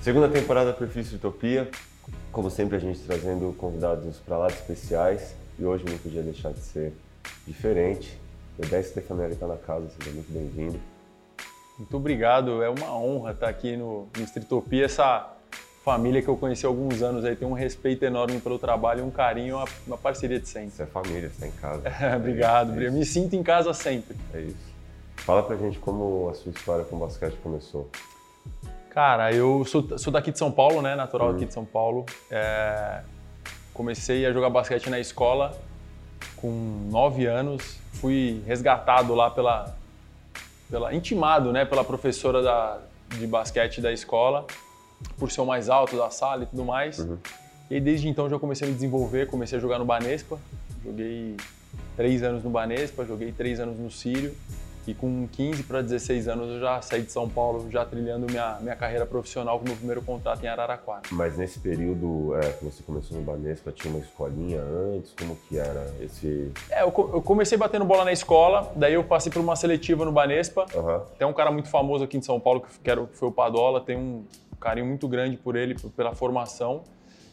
Segunda temporada Perfis Utopia. Como sempre, a gente trazendo convidados para lá de especiais. E hoje não podia deixar de ser diferente. O Dedé Stefanelli está na casa, seja muito bem-vindo. Muito obrigado, é uma honra estar aqui no, no Stritopia, essa família que eu conheci há alguns anos aí, tem um respeito enorme pelo trabalho, um carinho, uma, uma parceria de sempre. Você é família, você está em casa. É, obrigado, é me sinto em casa sempre. É isso. Fala pra gente como a sua história com o basquete começou. Cara, eu sou, sou daqui de São Paulo, né? Natural uhum. aqui de São Paulo. É, comecei a jogar basquete na escola com nove anos. Fui resgatado lá pela, pela intimado, né? Pela professora da, de basquete da escola, por ser o mais alto da sala e tudo mais. Uhum. E desde então já comecei a me desenvolver, comecei a jogar no Banespa. Joguei três anos no Banespa, joguei três anos no Sírio. E com 15 para 16 anos eu já saí de São Paulo, já trilhando minha, minha carreira profissional com meu primeiro contrato em Araraquara. Mas nesse período é, que você começou no Banespa, tinha uma escolinha antes? Como que era esse... É, eu, eu comecei batendo bola na escola, daí eu passei por uma seletiva no Banespa. Uhum. Tem um cara muito famoso aqui em São Paulo, que foi o Padola, tem um carinho muito grande por ele, pela formação.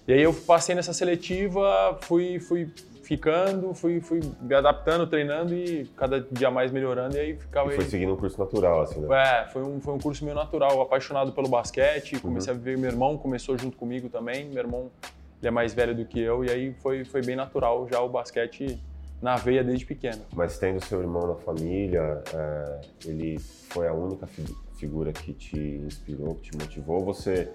E aí eu passei nessa seletiva, fui, fui ficando, fui, fui me adaptando, treinando e cada dia mais melhorando e aí ficava... E foi aí... seguindo um curso natural, assim, né? É, foi um, foi um curso meio natural, apaixonado pelo basquete, uhum. comecei uhum. a ver meu irmão, começou junto comigo também, meu irmão ele é mais velho do que eu e aí foi, foi bem natural já o basquete na veia desde pequeno. Mas tendo seu irmão na família, é, ele foi a única fi figura que te inspirou, que te motivou? Você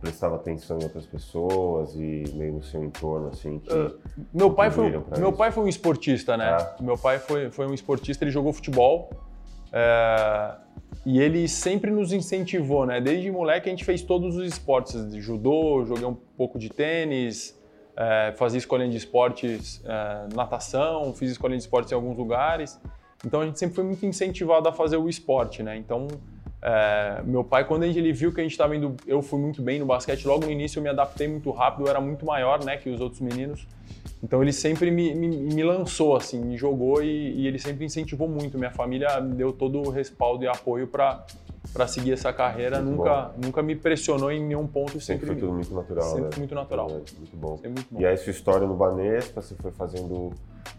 prestava atenção em outras pessoas e meio no seu entorno, assim, que uh, meu pai foi Meu pai foi um esportista, né? Ah. Meu pai foi, foi um esportista, ele jogou futebol é, e ele sempre nos incentivou, né? Desde moleque a gente fez todos os esportes, judô, joguei um pouco de tênis, é, fazia escolinha de esportes, é, natação, fiz escolinha de esportes em alguns lugares. Então a gente sempre foi muito incentivado a fazer o esporte, né? Então é, meu pai, quando ele viu que a gente estava indo, eu fui muito bem no basquete, logo no início eu me adaptei muito rápido, eu era muito maior né, que os outros meninos. Então ele sempre me, me, me lançou, assim, me jogou e, e, ele sempre incentivou muito. Minha família deu todo o respaldo e apoio para para seguir essa carreira, nunca, nunca me pressionou em nenhum ponto. Sempre, sempre foi tudo muito natural, sempre né? muito natural. É, muito bom. muito bom. E aí sua história no Banespa, você foi fazendo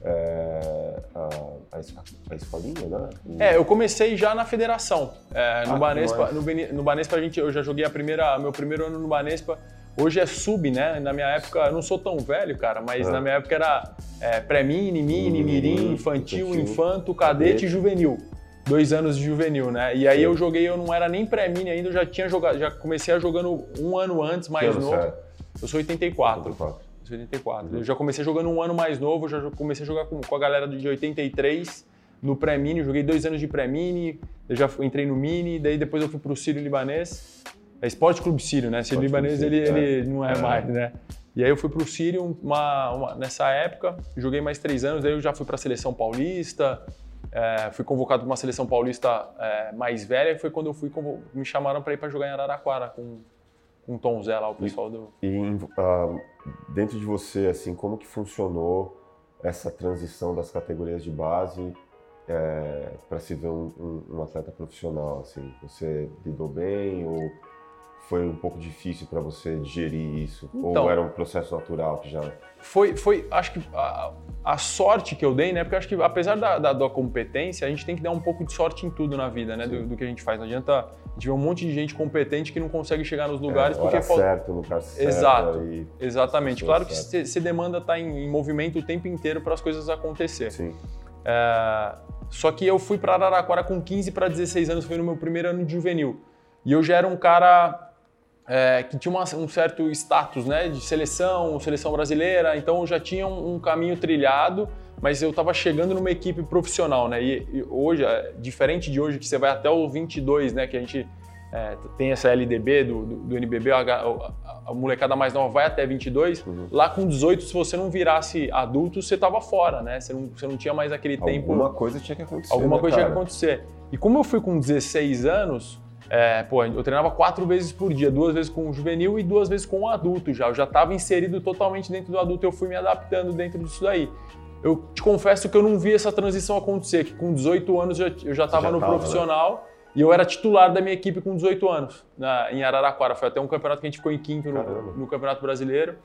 é, a, a, escolinha, né? É, eu comecei já na federação. É, no, ah, Banespa, no, no Banespa a gente, eu já joguei a primeira, meu primeiro ano no Banespa. Hoje é sub, né? Na minha época, eu não sou tão velho, cara, mas é. na minha época era é, pré-mini, mini, mirim, infantil, infantil infanto, cadete e juvenil. Dois anos de juvenil, né? E aí Sim. eu joguei, eu não era nem pré-mini ainda, eu já tinha jogado, já comecei a jogando um ano antes, mais novo. Eu sou 84. 84. 84. Uhum. Eu já comecei jogando um ano mais novo, já comecei a jogar com, com a galera de 83 no pré-mini, joguei dois anos de pré-mini, eu já entrei no mini, daí depois eu fui pro Sírio Libanês. É Esporte Clube Sírio, né? Sírio Libanês ele, é. ele não é, é, mais, né? E aí eu fui pro Sírio uma, uma, nessa época, joguei mais três anos, daí eu já fui pra seleção paulista, é, fui convocado para uma seleção paulista é, mais velha, e foi quando eu fui, me chamaram para ir para jogar em Araraquara com com o Tom Zé lá, o pessoal e, do. E uh, dentro de você, assim, como que funcionou essa transição das categorias de base é, para se ver um, um, um, atleta profissional? Assim, você lidou bem ou foi um pouco difícil para você digerir isso? Então, Ou era um processo natural que já. Foi, foi acho que a, a sorte que eu dei, né? Porque acho que apesar da, da, da, competência, a gente tem que dar um pouco de sorte em tudo na vida, né? Do, do, que a gente faz. Não adianta a gente ver um monte de gente competente que não consegue chegar nos lugares é, porque falta. certo, lugar certo. Exato. Exatamente. Claro que você demanda estar tá em, em, movimento o tempo inteiro para as coisas acontecer. Sim. É, só que eu fui para Araraquara com 15 para 16 anos, foi no meu primeiro ano de juvenil. E eu já era um cara é, que tinha uma, um certo status né, de seleção, seleção brasileira, então eu já tinha um, um caminho trilhado, mas eu estava chegando numa equipe profissional, né? E, e, hoje, é, diferente de hoje, que você vai até o 22, né? Que a gente é, tem essa LDB do, do, do NBB, a, a, a, molecada mais nova vai até 22. Uhum. Lá com 18, se você não virasse adulto, você estava fora, né? Você não, você não tinha mais aquele alguma tempo... Alguma coisa tinha que acontecer, Alguma né, coisa cara? tinha que acontecer. E como eu fui com 16 anos é, pô, eu treinava quatro vezes por dia, duas vezes com o juvenil e duas vezes com o adulto já. Eu já estava inserido totalmente dentro do adulto, eu fui me adaptando dentro disso daí. Eu te confesso que eu não vi essa transição acontecer, que com 18 anos eu já estava no tava, né? profissional. Né? E eu era titular da minha equipe com 18 anos, na, em Araraquara. Foi até um campeonato que a gente ficou em quinto no, no Campeonato Brasileiro.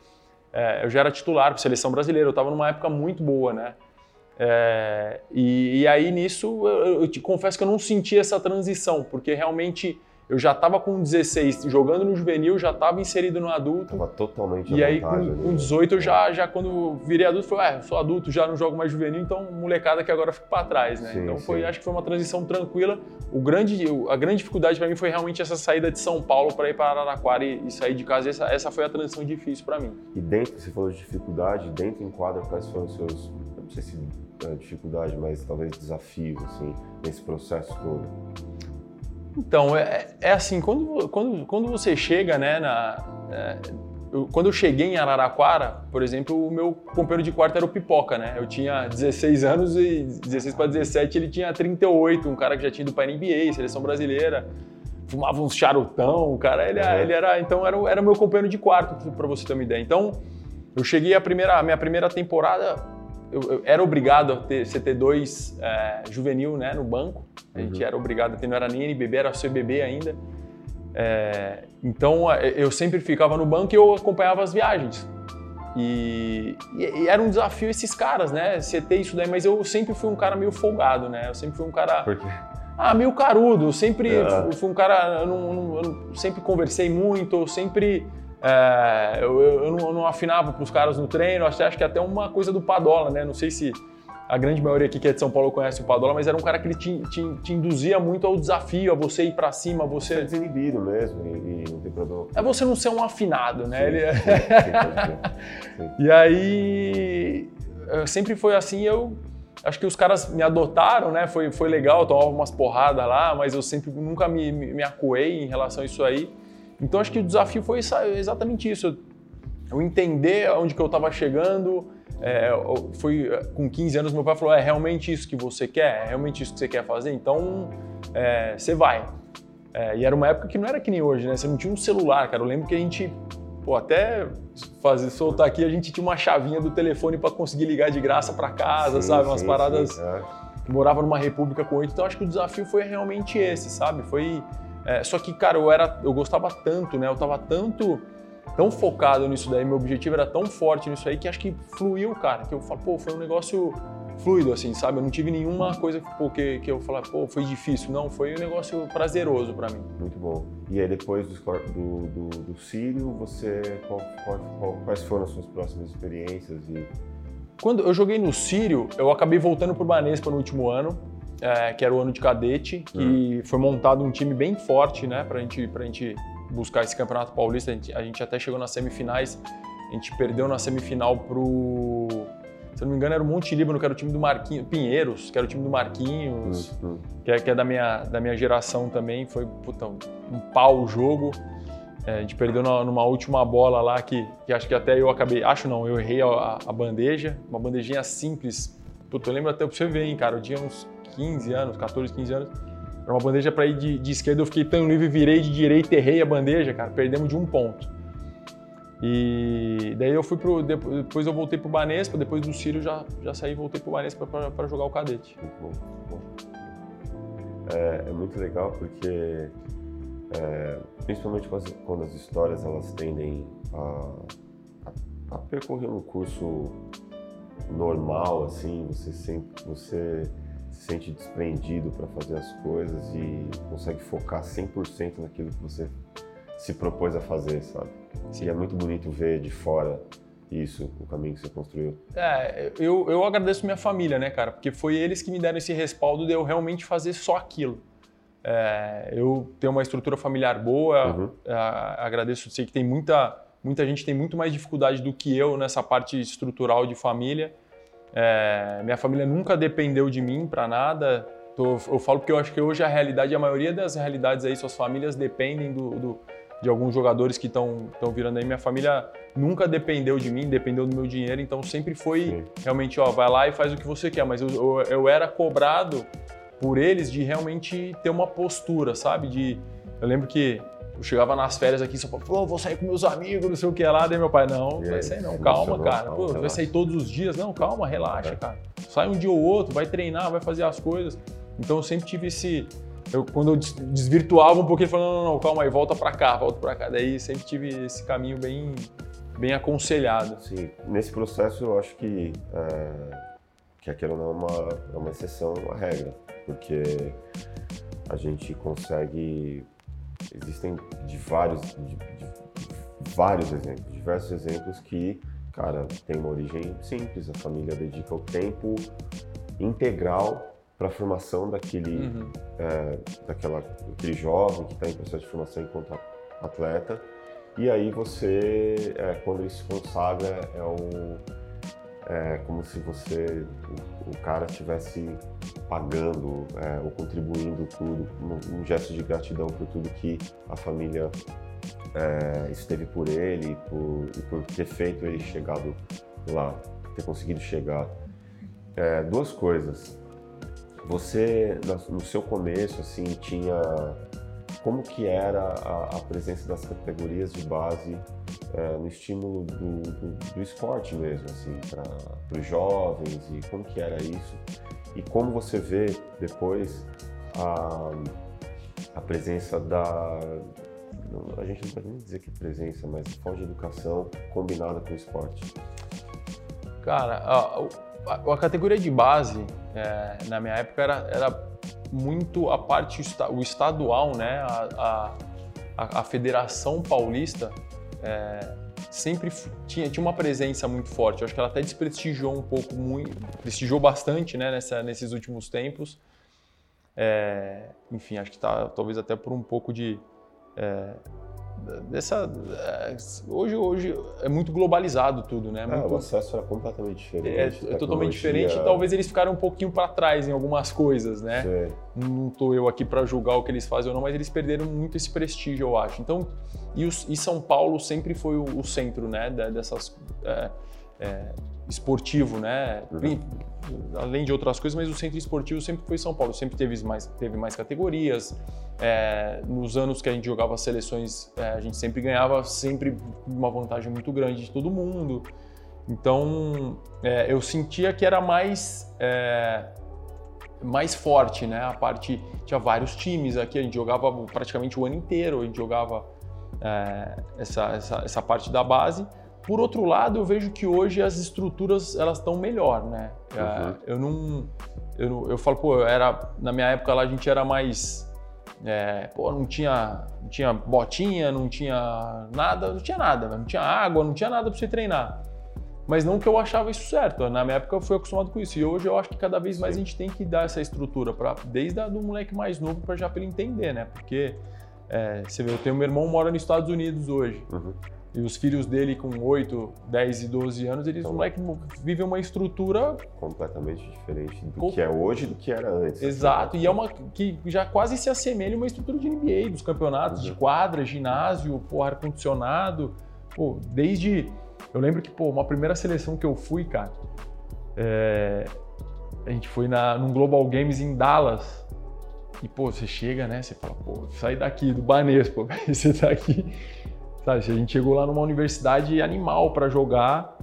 É, eu já era titular para seleção brasileira, eu estava numa época muito boa, né? É, e, e, aí nisso eu, eu te confesso que eu não senti essa transição, porque realmente eu já estava com 16 jogando no juvenil, já estava inserido no adulto. Tava totalmente E aí com, com 18 eu já, já quando virei adulto, falei, ué, sou adulto, já não jogo mais juvenil, então molecada que agora fica para trás, né? Sim, então foi, sim. acho que foi uma transição tranquila. O grande, a grande dificuldade para mim foi realmente essa saída de São Paulo para ir para Araraquara e, e, sair de casa. Essa, essa foi a transição difícil para mim. E dentro, você falou de dificuldade, dentro em quadra, quais foram os seus, não sei se é dificuldade, mas talvez desafios, assim, nesse processo todo? Então, é, é assim, quando, quando, quando você chega, né, na, é, eu, quando eu cheguei em Araraquara, por exemplo, o meu companheiro de quarto era o Pipoca, né? Eu tinha 16 anos e 16 para 17 ele tinha 38, um cara que já tinha ido para NBA, seleção brasileira, fumava uns charutão, o cara, ele, uhum. ele era, então era, era meu companheiro de quarto, para você ter uma ideia. Então, eu cheguei a primeira, a minha primeira temporada, eu, eu era obrigado a ter CT2 é, juvenil né, no banco. A gente uhum. era obrigado a ter, não era nem NBB, era CBB ainda. É, então eu sempre ficava no banco e eu acompanhava as viagens. E, e, era um desafio esses caras, né? Ter isso daí, mas eu sempre fui um cara meio folgado, né? Eu sempre fui um cara. Por quê? Ah, meio carudo. Eu sempre é. fui um cara. Eu, não, eu sempre conversei muito, eu sempre é, eu, eu, não, eu, não, afinava para os caras no treino, acho, acho que até uma coisa do Padola, né? Não sei se a grande maioria aqui que é de São Paulo conhece o Padola, mas era um cara que ele te, te, te induzia muito ao desafio, a você ir para cima, você... Você é desinibido mesmo e, e não tem problema. É você não ser um afinado, né? Sim, ele... É sim, sim, e aí, sempre foi assim, eu... Acho que os caras me adotaram, né? Foi, foi legal, eu tomava umas porradas lá, mas eu sempre nunca me, me, me acuei em relação a isso aí. Então acho que o desafio foi exatamente isso. Eu entender onde que eu estava chegando. É, foi com 15 anos meu pai falou: é realmente isso que você quer? É realmente isso que você quer fazer? Então é, você vai. É, e era uma época que não era que nem hoje, né? Você não tinha um celular, cara. Eu lembro que a gente, pô, até fazer soltar aqui, a gente tinha uma chavinha do telefone para conseguir ligar de graça para casa, sim, sabe? Umas sim, paradas. Sim, é. Morava numa república com oito, então acho que o desafio foi realmente esse, sabe? Foi é, só que, cara, eu era, eu gostava tanto, né? Eu tava tanto, tão focado nisso daí, meu objetivo era tão forte nisso aí que acho que fluiu, cara. Que eu falo, pô, foi um negócio fluido, assim, sabe? Eu não tive nenhuma coisa que, que eu falar, pô, foi difícil. Não, foi um negócio prazeroso para mim. Muito bom. E aí, depois do, do, do, do Sírio, você, qual, qual, qual, quais foram as suas próximas experiências? E... Quando eu joguei no Sírio, eu acabei voltando pro Banespa no último ano é, que era o ano de cadete, que uhum. foi montado um time bem forte, né, pra gente, pra gente buscar esse campeonato paulista. A gente, a gente até chegou nas semifinais, a gente perdeu na semifinal pro. Se eu não me engano, era o Monte Líbano, que era o time do Marquinhos, Pinheiros, que era o time do Marquinhos, uhum. que, é, que é da minha, da minha geração também. Foi puta, um pau o jogo. É, a gente perdeu numa última bola lá que, que acho que até eu acabei. Acho não, eu errei a, a bandeja, uma bandejinha simples. Puta, eu lembro até pra você ver, hein, cara. Eu tinha uns 15 anos, 14, 15 anos. Era uma bandeja para ir de, de, esquerda, eu fiquei tão livre, virei de direita, errei a bandeja, cara, perdemos de um ponto. E daí eu fui pro. Depois eu voltei pro Banespa, depois do Ciro já, já saí e voltei pro Banespa para jogar o cadete. Muito bom, muito bom. É, é muito legal porque, é, principalmente quando as histórias elas tendem a, a, a percorrer um curso normal, assim, você sempre. Você se sente desprendido para fazer as coisas e consegue focar 100% naquilo que você se propôs a fazer, sabe? Sim. E é muito bonito ver de fora isso, o caminho que você construiu. É, eu, eu agradeço minha família, né, cara? Porque foi eles que me deram esse respaldo de eu realmente fazer só aquilo. É, eu tenho uma estrutura familiar boa, uhum. agradeço, sei que tem muita, muita gente tem muito mais dificuldade do que eu nessa parte estrutural de família. É, minha família nunca dependeu de mim para nada. Tô, eu falo porque eu acho que hoje a realidade, a maioria das realidades aí, suas famílias dependem do, do de alguns jogadores que estão virando aí. Minha família nunca dependeu de mim, dependeu do meu dinheiro, então sempre foi Sim. realmente, ó, vai lá e faz o que você quer. Mas eu, eu, eu era cobrado por eles de realmente ter uma postura, sabe? De, eu lembro que eu chegava nas férias aqui Paulo, pô, vou sair com meus amigos, não sei o que lá. Daí meu pai, não, não vai sair não, calma, cara. Pô, vai sair todos os dias. Não, calma, relaxa, é. cara. Sai um dia ou outro, vai treinar, vai fazer as coisas. Então eu sempre tive esse, eu, quando eu desvirtuava um pouquinho, ele falou, não, não, não, calma aí, volta para cá, volta para cá. Daí sempre tive esse caminho bem, bem aconselhado. Sim, nesse processo eu acho que, é, que aquilo não é uma, é uma exceção à regra, porque a gente consegue, existem de vários, de, de vários exemplos, diversos exemplos que, cara, tem uma origem simples, a família dedica o tempo integral para a formação daquele, uhum. é, daquela, daquele jovem que está em processo de formação enquanto atleta. E aí você, é, quando ele se consagra, é, o, é como se você, o, o cara estivesse pagando é, ou contribuindo tudo, um, um, gesto de gratidão por tudo que a família é, esteve por ele e por, e por ter feito ele chegado lá, ter conseguido chegar. É, duas coisas. Você, no seu começo, assim, tinha como que era a, a presença das categorias de base é, no estímulo do, do, do, esporte mesmo, assim, para os jovens e como que era isso e como você vê depois a, a presença da a gente não pode nem dizer que presença, mas forma de educação combinada com o esporte. Cara, a, a, a categoria de base, é, na minha época, era, era muito a parte, o estadual, né? A, a, a Federação Paulista é, sempre tinha, tinha uma presença muito forte. Eu acho que ela até desprestigiou um pouco, muito, prestigiou bastante né, nessa, nesses últimos tempos. É, enfim, acho que tá, talvez até por um pouco de é, dessa é, hoje hoje é muito globalizado tudo né? Muito, é, o acesso era completamente diferente é, é totalmente diferente talvez eles ficaram um pouquinho para trás em algumas coisas né? Não tô eu aqui para julgar o que eles fazem ou não mas eles perderam muito esse prestígio eu acho. Então e, os, e São Paulo sempre foi o, o centro né dessas é, é, esportivo, né? Uhum. Além de outras coisas, mas o centro esportivo sempre foi São Paulo, sempre teve mais, teve mais categorias. É, nos anos que a gente jogava seleções, é, a gente sempre ganhava sempre uma vantagem muito grande de todo mundo. Então, é, eu sentia que era mais é, mais forte, né? A parte tinha vários times aqui, a gente jogava praticamente o ano inteiro, a gente jogava é, essa, essa, essa parte da base por outro lado, eu vejo que hoje as estruturas elas estão melhor, né? É, uhum. Eu não, eu eu falo, pô, era na minha época lá a gente era mais, é, pô, não tinha, não tinha botinha, não tinha nada, não tinha nada, não tinha água, não tinha nada para você treinar. Mas não que eu achava isso certo. Na minha época eu fui acostumado com isso. E hoje eu acho que cada vez mais Sim. a gente tem que dar essa estrutura para desde a do moleque mais novo para já para ele entender, né? Porque é, você vê, eu tenho meu irmão mora nos Estados Unidos hoje. Uhum. E os filhos dele com 8, 10 e 12 anos, eles, então, moleque, vivem uma estrutura... Completamente diferente do com... que é hoje do que era antes. Exato, e é uma que já quase se assemelha a uma estrutura de NBA, dos campeonatos uhum. de quadra, ginásio, pô, ar-condicionado, pô, desde... Eu lembro que, pô, uma primeira seleção que eu fui, cara, é... a gente foi na, num Global Games em Dallas, e, pô, você chega, né, você fala, pô, sai daqui, do Banespa, você tá aqui Sabe, a gente chegou lá numa universidade animal para jogar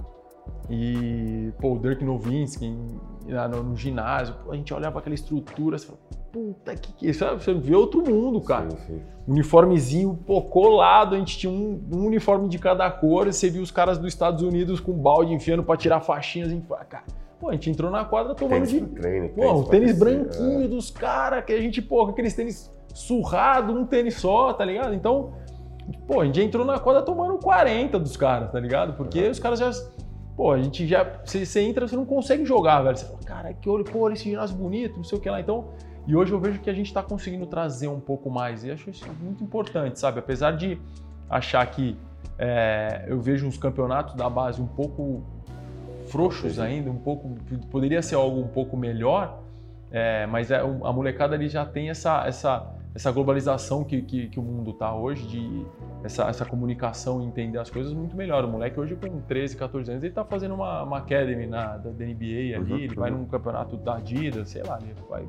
e, pô, o Dirk Nowitzki no, no, ginásio, a gente olhava aquela estrutura, você fala, puta que que sabe? Você vê outro mundo, cara. Sim, sim. Uniformezinho, pô, colado, a gente tinha um, um, uniforme de cada cor, e você viu os caras dos Estados Unidos com balde enfiando para tirar faixinhas, a gente fala, cara, pô, a gente entrou na quadra tomando tênis de... Treino, pô, tênis o tênis branquinho é. dos caras, que a gente, pô, aqueles tênis surrado, um tênis só, tá ligado? Então, Pô, a gente entrou na quadra tomando 40 dos caras, tá ligado? Porque os caras já. Pô, a gente já. Você, você entra, você não consegue jogar, velho. Você fala, cara, que olho, pô, esse ginásio bonito, não sei o que lá. Então. E hoje eu vejo que a gente está conseguindo trazer um pouco mais. E acho isso muito importante, sabe? Apesar de achar que é, eu vejo uns campeonatos da base um pouco frouxos ainda, um pouco. Poderia ser algo um pouco melhor, é, mas é, a molecada ali já tem essa, essa essa globalização que, que, que o mundo está hoje, de essa, essa comunicação e entender as coisas muito melhor. O moleque hoje com 13, 14 anos, ele está fazendo uma, uma academy na, da, da NBA ali, uhum, ele uhum. vai num campeonato da Adidas, sei lá, ele vai...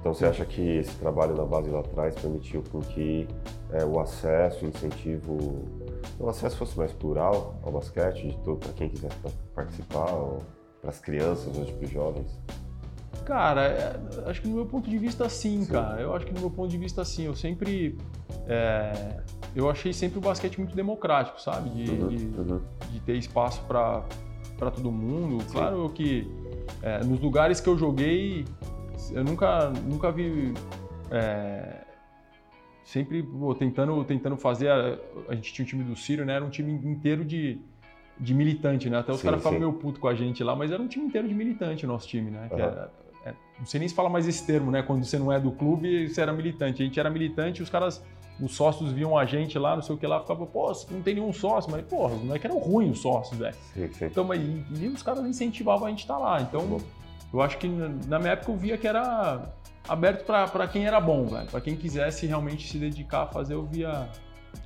Então você acha que esse trabalho na base lá atrás permitiu com que é, o acesso, o incentivo, o acesso fosse mais plural ao basquete, para quem quiser participar, para as crianças, hoje para os jovens? Cara, é, acho que no meu ponto de vista, sim, sim, cara. Eu acho que no meu ponto de vista, sim. Eu sempre. É, eu achei sempre o basquete muito democrático, sabe? De, uhum, de, uhum. de ter espaço para todo mundo. Sim. Claro que é, nos lugares que eu joguei, eu nunca, nunca vi. É, sempre pô, tentando, tentando fazer. A, a, gente tinha um time do Círio, né? Era um time inteiro de de militante, né? Até os caras falam meio puto com a gente lá, mas era um time inteiro de militante o nosso time, né? Uhum. Era, é, não sei nem se fala mais esse termo, né? Quando você não é do clube, você era militante. A gente era militante os caras, os sócios viam a gente lá, não sei o que lá, ficava, pô, não tem nenhum sócio. Mas, porra, não é que eram ruins os sócios, velho. Então, mas, e, e, os caras incentivavam a gente estar tá lá. Então, eu acho que na minha época eu via que era aberto para quem era bom, velho. Para quem quisesse realmente se dedicar a fazer, eu via,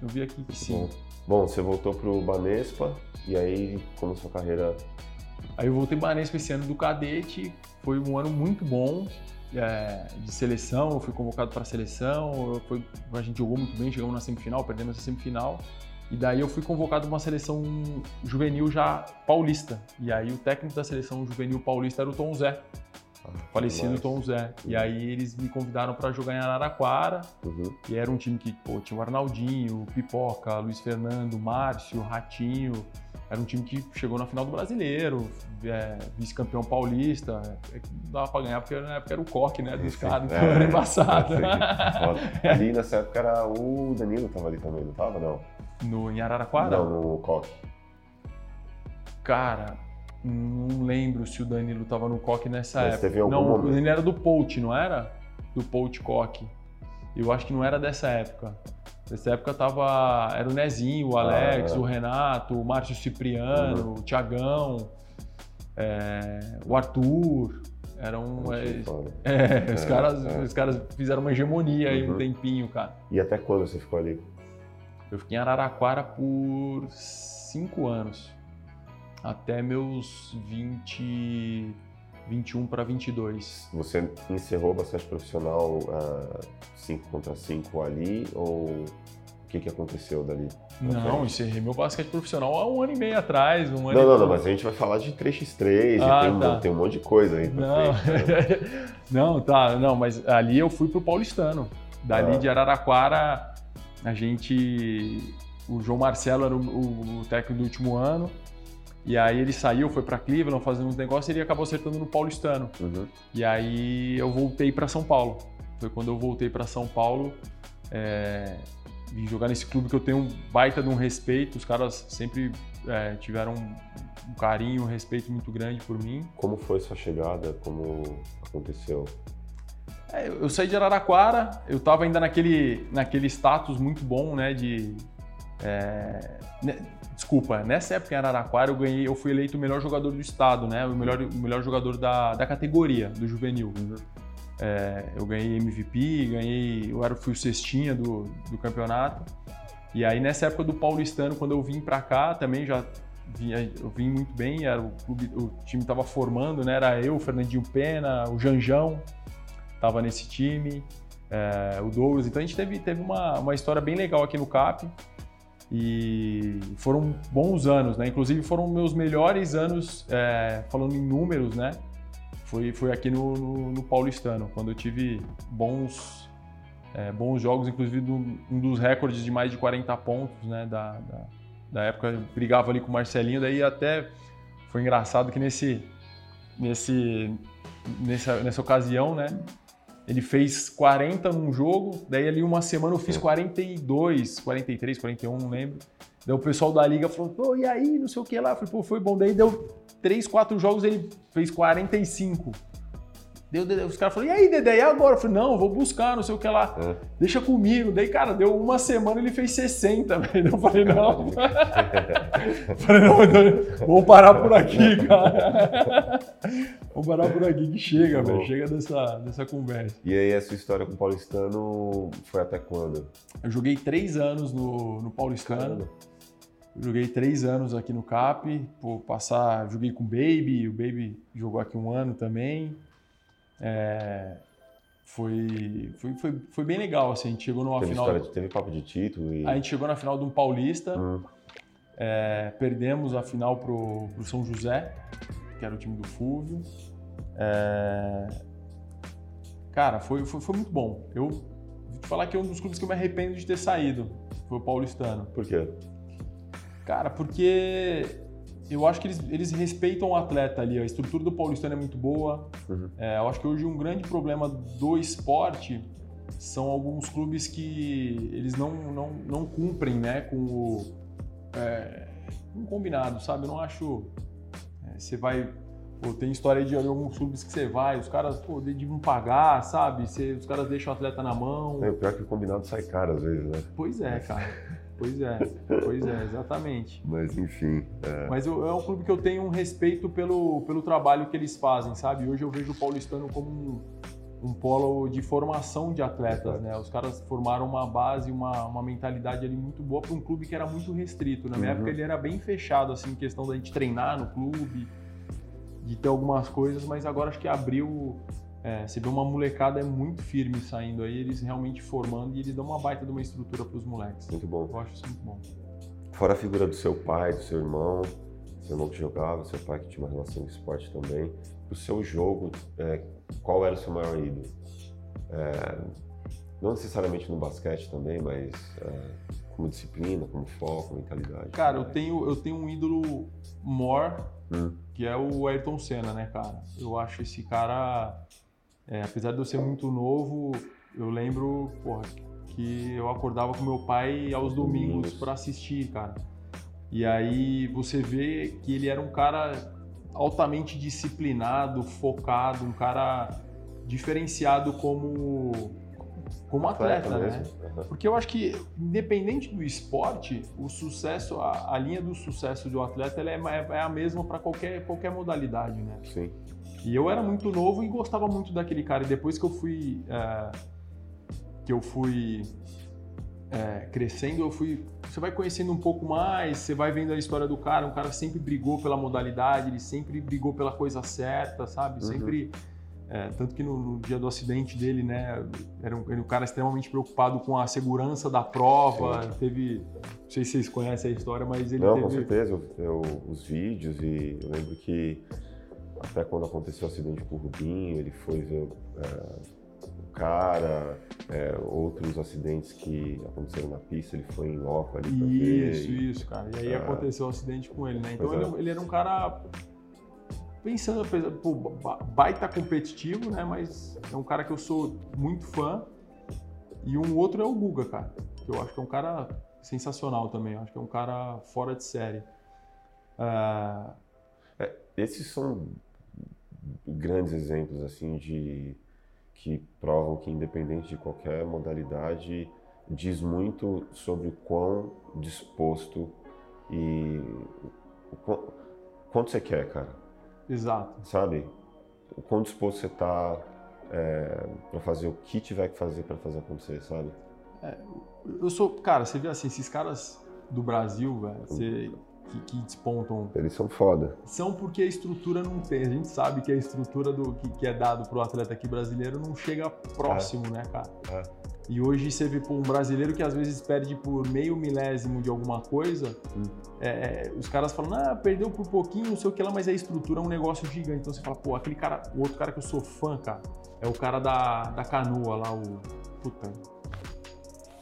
eu via que, que sim. Bom. bom, você voltou pro Banespa e aí como sua carreira Aí eu voltei para Banespa esse ano do cadete, foi um ano muito bom é, de seleção, eu fui convocado para a seleção, foi, a gente jogou muito bem, chegamos na semifinal, perdemos a semifinal, e daí eu fui convocado para uma seleção juvenil já paulista, e aí o técnico da seleção juvenil paulista era o Tom Zé, ah, falecido Tom Zé. E aí eles me convidaram para jogar em Araraquara. Uhum. E era um time que pô, tinha o Arnaldinho, Pipoca, Luiz Fernando, Márcio, Ratinho, era um time que chegou na final do Brasileiro, é, vice-campeão paulista. É, não dava pra ganhar porque na época era o coque, né, dos caras, então é, era embaçado. É, ali nessa época era o Danilo tava ali também, não tava, não? No, em Araraquara? Não, no coque. Cara, não lembro se o Danilo tava no coque nessa Mas época. Teve algum não, momento. o Danilo era do Pout, não era? Do Pout Coque. Eu acho que não era dessa época. Nessa época tava, era o Nezinho, o Alex, ah, é. o Renato, o Márcio Cipriano, uhum. o Tiagão, é, o Arthur. Eram. É, é, os, caras, é. os caras fizeram uma hegemonia aí uhum. um tempinho, cara. E até quando você ficou ali? Eu fiquei em Araraquara por cinco anos. Até meus 20. 21 para 22. Você encerrou bastante profissional 5 uh, contra 5 ali ou o que, que aconteceu dali? Não, encerrei meu basquete profissional há um ano e meio atrás. Um ano não, não, não, mas a gente vai falar de 3x3 ah, tem, tá. um, tem um monte de coisa aí. Não. Frente, né? não, tá, não, mas ali eu fui pro Paulistano. Dali ah. de Araraquara, a gente. O João Marcelo era o, o, o técnico do último ano. E aí ele saiu, foi para Cleveland fazer uns negócios e ele acabou acertando no paulistano. Uhum. E aí eu voltei para São Paulo. Foi quando eu voltei para São Paulo, é, vim jogar nesse clube que eu tenho um baita de um respeito. Os caras sempre é, tiveram um, carinho, um respeito muito grande por mim. Como foi sua chegada? Como aconteceu? É, eu saí de Araraquara, eu estava ainda naquele, naquele status muito bom, né, de... É, né, Desculpa, nessa época em Araraquara eu ganhei, eu fui eleito o melhor jogador do estado, né? O melhor, o melhor jogador da, da categoria, do juvenil. Uhum. É, eu ganhei MVP, ganhei, eu era, fui o cestinha do, do campeonato. E aí nessa época do Paulistano, quando eu vim para cá, também já vinha, eu vim muito bem, era o, clube, o time estava formando, né? Era eu, o Fernandinho Pena, o Janjão, estava nesse time, é, o Douglas. Então a gente teve, teve uma, uma história bem legal aqui no CAP. E foram bons anos, né? Inclusive foram meus melhores anos, é, falando em números, né? Foi, foi aqui no, no, no Paulistano, quando eu tive bons, é, bons jogos, inclusive do, um dos recordes de mais de 40 pontos, né? Da, da, da época, eu brigava ali com o Marcelinho, daí até foi engraçado que nesse, nesse, nessa, nessa ocasião, né? Ele fez 40 num jogo, daí ali uma semana eu fiz 42, 43, 41, não lembro. Daí o pessoal da liga falou, pô, e aí, não sei o que lá. Eu falei, pô, foi bom. Daí deu 3, 4 jogos, ele fez 45. Deu, os caras falaram, e aí, Dedé, e agora? Eu falei, não, vou buscar, não sei o que lá. É. Deixa comigo. Daí, cara, deu uma semana ele fez 60, velho. Eu falei, não. falei, não, vou parar por aqui, cara. vou parar por aqui que chega, velho. Chega dessa, dessa conversa. E aí, essa história com o Paulistano foi até quando? Eu joguei três anos no, no Paulistano. joguei três anos aqui no CAP, por passar, joguei com o Baby, o Baby jogou aqui um ano também. É, foi, foi, foi, foi, bem legal, assim, a gente chegou numa teve final... História, teve papo de título e... A gente chegou na final de um paulista, hum. é, perdemos a final pro, pro São José, que era o time do Fúvio. É, Cara, foi, foi, foi muito bom. Eu vou te falar que é um dos clubes que eu me arrependo de ter saído. Foi o paulistano. Por quê? Cara, porque eu acho que eles, eles respeitam o atleta ali. A estrutura do paulistano é muito boa. Uhum. É, eu acho que hoje um grande problema do esporte são alguns clubes que eles não, não, não cumprem né, com o é, um combinado, sabe? Eu não acho. É, você vai Pô, tem história de alguns clubes que você vai, os caras pô, de não pagar, sabe? Você, os caras deixam o atleta na mão. É, pior que o combinado sai caro às vezes, né? Pois é, cara. Pois é, pois é, exatamente. Mas enfim. É... Mas é um clube que eu tenho um respeito pelo, pelo trabalho que eles fazem, sabe? Hoje eu vejo o paulistano como um, um polo de formação de atletas, né? Os caras formaram uma base, uma, uma mentalidade ali muito boa para um clube que era muito restrito. Na minha uhum. época ele era bem fechado, assim, em questão da gente treinar no clube de ter algumas coisas, mas agora acho que abriu. É, você vê uma molecada é muito firme saindo aí, eles realmente formando e eles dão uma baita de uma estrutura para os moleques. Muito bom. Eu acho isso muito bom. Fora a figura do seu pai, do seu irmão, seu irmão que jogava, seu pai que tinha uma relação com esporte também. O seu jogo, é, qual era o seu maior ídolo? É, não necessariamente no basquete também, mas é, como disciplina, como foco, mentalidade. Cara, eu tenho, eu tenho um ídolo more hum. que é o Ayrton Senna, né, cara? Eu acho esse cara, é, apesar de eu ser muito novo, eu lembro, porra, que eu acordava com meu pai aos domingos para assistir, cara. E aí você vê que ele era um cara altamente disciplinado, focado, um cara diferenciado como como atleta, atleta né? Uhum. Porque eu acho que, independente do esporte, o sucesso, a, a linha do sucesso do atleta é, é a mesma para qualquer, qualquer modalidade, né? Sim. E eu era muito novo e gostava muito daquele cara. E depois que eu fui. É, que eu fui é, crescendo, eu fui. Você vai conhecendo um pouco mais, você vai vendo a história do cara. Um cara sempre brigou pela modalidade, ele sempre brigou pela coisa certa, sabe? Uhum. Sempre é, tanto que no, no, dia do acidente dele, né, era um, era um, cara extremamente preocupado com a segurança da prova. Sim. Teve, não sei se vocês conhecem a história, mas ele não, teve... com certeza. Eu, eu, os vídeos e eu lembro que até quando aconteceu o acidente com o Rubinho, ele foi ver é, o cara, é, outros acidentes que aconteceram na pista, ele foi em loco ali pra isso, ver. Isso, cara. E aí é. aconteceu o acidente com ele, né? Então ele, é. ele era um cara pensando, pô, baita competitivo, né? Mas é um cara que eu sou muito fã. E um outro é o Guga, cara. Que eu acho que é um cara sensacional também. Eu acho que é um cara fora de série. Uh... É, esses são grandes exemplos, assim, de que provam que independente de qualquer modalidade, diz muito sobre o quão disposto e o quanto você quer, cara. Exato. Sabe? O quão disposto você está é, para fazer o que tiver que fazer para fazer acontecer, sabe? É, eu sou, cara, você vê assim, esses caras do Brasil, velho, você, que, que, despontam. Eles são foda. São porque a estrutura não tem. A gente sabe que a estrutura do que, que é dado pro atleta aqui brasileiro não chega próximo, é. né, cara? É. E hoje você vê um brasileiro que às vezes perde por meio milésimo de alguma coisa, hum. é, os caras falam, ah, perdeu por pouquinho, não sei o que lá, mas a estrutura é um negócio gigante. Então você fala, pô, aquele cara, o outro cara que eu sou fã, cara, é o cara da, da canoa lá, o. Puta,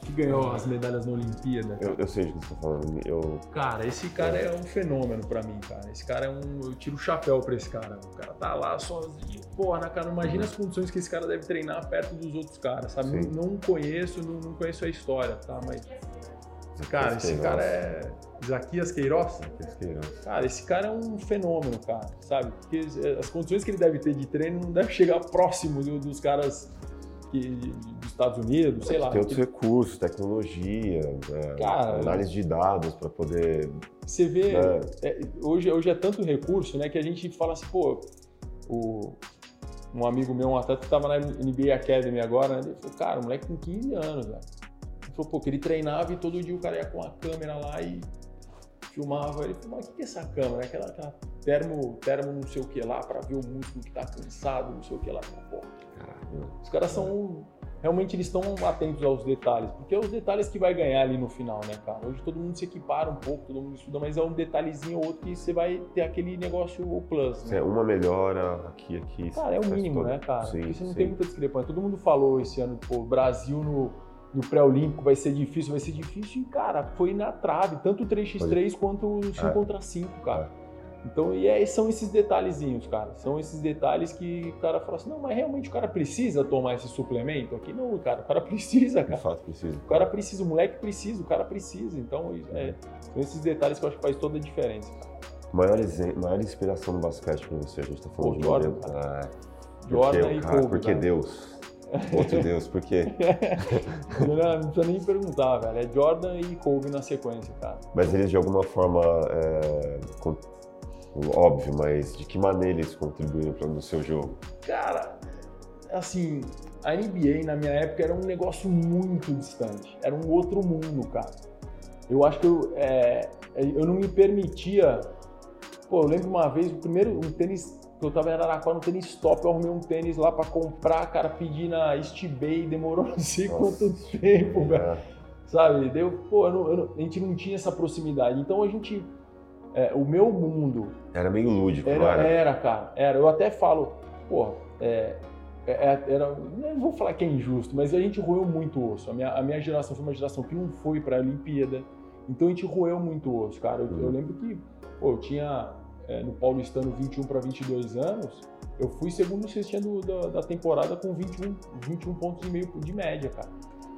que ganhou as medalhas na Olimpíada. Eu, eu, sei de que você tá falando. Eu... Cara, esse cara é. é um fenômeno pra mim, cara. Esse cara é um. Eu tiro o chapéu pra esse cara. O cara tá lá sozinho. Porra, na cara, imagina as condições que esse cara deve treinar perto dos outros caras, sabe? Não, não, conheço, não, não, conheço a história, tá? Mas. Cara, esse cara é. Zaquias Queiroz? Zaquias Queiroz. Cara, esse cara é um fenômeno, cara, sabe? Porque as condições que ele deve ter de treino não deve chegar próximo dos caras que, dos Estados Unidos, sei lá. Tem outros recursos, tecnologia, é, Cara, análise de dados para poder. Você vê, né? é, hoje, hoje é tanto recurso, né, que a gente fala assim, pô, o, um amigo meu, um atleta que estava na NBA Academy agora, né, ele falou, cara, um moleque com 15 anos, velho. Ele falou, pô, que ele treinava e todo dia o cara ia com a câmera lá e filmava. Ele falou, mas o que é essa câmera? Aquela, aquela termo, termo não sei o que lá, para ver o músculo que tá cansado, não sei o que lá. Pô, Caralho. Os caras são realmente eles estão atentos aos detalhes, porque é os detalhes que vai ganhar ali no final, né, cara? Hoje todo mundo se equipara um pouco, todo mundo estuda, mas é um detalhezinho ou outro que você vai ter aquele negócio plus. Né? É uma melhora aqui, aqui. Cara, é o mínimo, né, cara? Sim, porque você não sim. tem muita discrepância. Todo mundo falou esse ano, pô, Brasil no, no pré-olímpico vai ser difícil, vai ser difícil, e, cara, foi na trave, tanto o 3x3 foi. quanto o 5 é. contra 5, cara. É. Então, e é, são esses detalhezinhos, cara. São esses detalhes que o cara fala assim, não, mas realmente o cara precisa tomar esse suplemento aqui? Não, cara, o cara precisa, cara. De fato, precisa. O cara precisa, o moleque precisa, o cara precisa. Então, é, são esses detalhes que eu acho que faz toda a diferença, cara. Maior, maior inspiração no basquete pra você, a gente tá falando Pô, de Jordan, Ah, Jordan porque, e cara, Kobe, Porque cara. Deus. Outro Deus, por quê? não, não precisa nem perguntar, velho. É Jordan e Kobe na sequência, cara. Mas eles de alguma forma é, óbvio, mas de que maneira eles contribuíram para o seu jogo? Cara, assim, a NBA na minha época era um negócio muito distante, era um outro mundo, cara. Eu acho que eu, é, eu não me permitia. Pô, eu lembro uma vez, o primeiro um tênis que eu tava em Araraquara, um tênis top, eu arrumei um tênis lá para comprar, cara, pedi na Estibay, demorou não sei Nossa. quanto tempo, é. Sabe? Deu, pô, eu não, eu não, a gente não tinha essa proximidade. Então a gente é, o meu mundo. Era meio lúdico, era, era, era? cara. Era. Eu até falo, pô, é, é, é era. Não vou falar que é injusto, mas a gente roeu muito osso. A minha, a minha geração foi uma geração que não foi pra Olimpíada. Então a gente roeu muito osso, cara. Eu, uhum. eu lembro que, pô, eu tinha é, no Paulistano 21 para 22 anos. Eu fui segundo cestinha do, da, da temporada com 21, 21 pontos e meio de média, cara.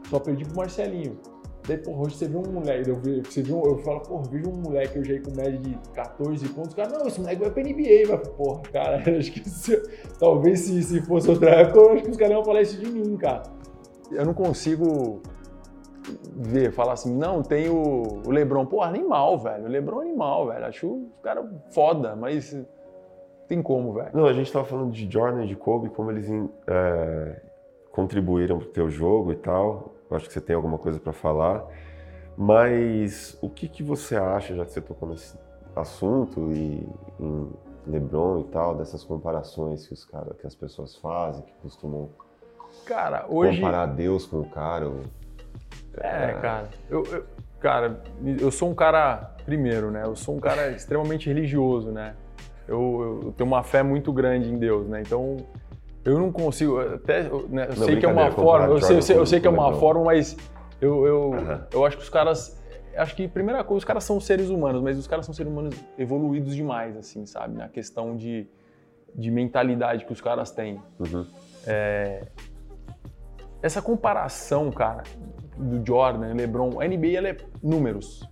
Só perdi pro Marcelinho. Daí, porra, hoje você vê um moleque, eu, vi, você viu, eu falo, porra, vejo um moleque já aí com média de 14 pontos, cara, não, esse moleque vai pra NBA, mas, porra, cara, acho que se, talvez se, se fosse outra época, eu acho que os caras iam falar isso de mim, cara. Eu não consigo ver, falar assim, não, tem o, o Lebron, pô, animal, velho, o Lebron é animal, velho, acho o cara foda, mas tem como, velho. Não, a gente tava falando de Jordan e de Kobe, como eles é, contribuíram pro teu jogo e tal, eu acho que você tem alguma coisa para falar. Mas o que, que você acha, já que você tocou nesse assunto e em LeBron e tal, dessas comparações que os cara, que as pessoas fazem, que costumam cara, hoje... comparar Deus com o cara? Ou... É, cara, eu, eu, cara, eu sou um cara primeiro, né? Eu sou um cara extremamente religioso, né? Eu, eu, tenho uma fé muito grande em Deus, né? Então eu não consigo, até né, eu não, sei que é uma forma, eu sei, eu sei, eu sei que é uma forma, mas eu, eu, uhum. eu acho que os caras, acho que primeira coisa, os caras são seres humanos, mas os caras são seres humanos evoluídos demais, assim, sabe? Na questão de, de mentalidade que os caras têm. Uhum. É, essa comparação, cara, do Jordan, LeBron, a NBA ela é números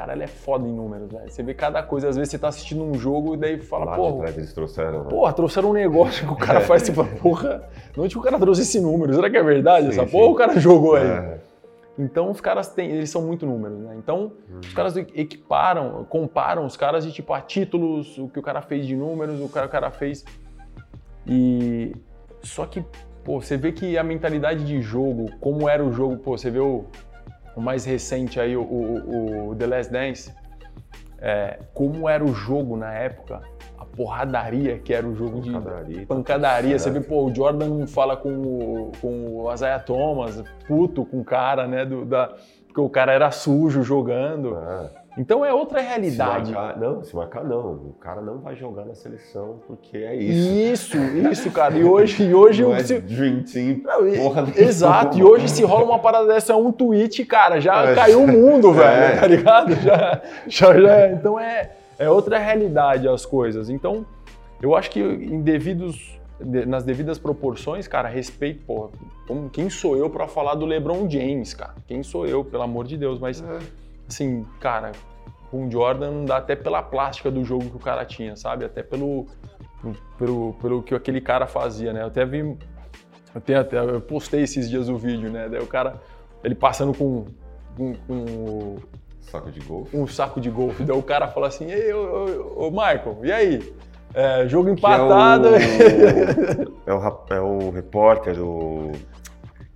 cara, ela é foda em números, velho. Você vê cada coisa, às vezes você tá assistindo um jogo e daí fala, porra. eles trouxeram. Né? Porra, trouxeram um negócio que o cara faz, você fala, porra, onde que o cara trouxe esse número? Será que é verdade sim, essa sim. porra o cara jogou aí? É. Então os caras têm, eles são muito números, né? Então uhum. os caras equiparam, comparam os caras de tipo a títulos, o que o cara fez de números, o cara, o cara fez. E só que, pô, você vê que a mentalidade de jogo, como era o jogo, pô, você vê o o mais recente aí, o, o, o The Last Dance, é, como era o jogo na época, a porradaria que era o jogo pancadaria, de pancadaria. Você vê, pô, o Jordan fala com o, com o Isaiah Thomas, puto com o cara, né, do, da, porque o cara era sujo jogando. Ah. Então é outra realidade. Se marcar, não, se marcar não. O cara não vai jogar na seleção porque é isso. Isso, isso, cara. E hoje, e hoje não é se... Dream Team. Não, porra exato. E hoje se rola uma parada dessa, é um tweet, cara, já é. caiu o mundo, velho, é. tá ligado? Já, já, já, então é, é outra realidade as coisas. Então, eu acho que em devidos nas devidas proporções, cara, respeito, porra, quem sou eu para falar do LeBron James, cara? Quem sou eu, pelo amor de Deus, mas é. Assim, cara, com o Jordan não dá até pela plástica do jogo que o cara tinha, sabe? Até pelo, pelo, pelo que aquele cara fazia, né? Eu até vi, eu, tenho até, eu postei esses dias o vídeo, né? Daí o cara, ele passando com, com, com saco de golfe. Um saco de golfe. Daí o cara fala assim, ei, ô, ô, ô Michael, e aí? É, jogo empatado. É o, é, o, é o repórter, o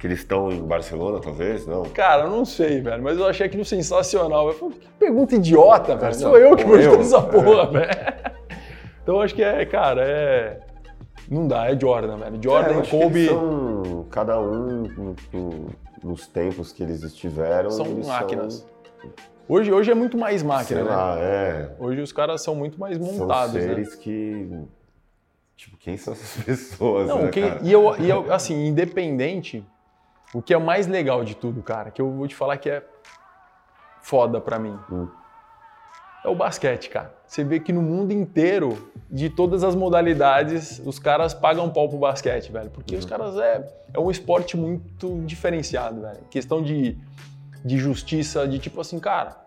que eles estão em Barcelona, talvez? Não? Cara, eu não sei, velho, mas eu achei aquilo sensacional. Eu falei, que pergunta idiota, velho. Sou eu que estudar essa porra, é. velho. Então acho que é, cara, é. Não dá, é Jordan, velho. Jordan, é, Kobe. São, cada um nos tempos que eles estiveram. São máquinas. São... Hoje, hoje é muito mais máquina, Sei né? Lá, é. Hoje os caras são muito mais montados, são né? seres né? que. Tipo, quem são essas pessoas? Não, né, quem, e, eu, e eu, assim, independente, o que é mais legal de tudo, cara, que eu vou te falar que é foda pra mim. Hum. É o basquete, cara. Você vê que no mundo inteiro, de todas as modalidades, os caras pagam pau pro basquete, velho. Porque uhum. os caras é, é um esporte muito diferenciado, velho. Questão de de justiça, de tipo assim, cara,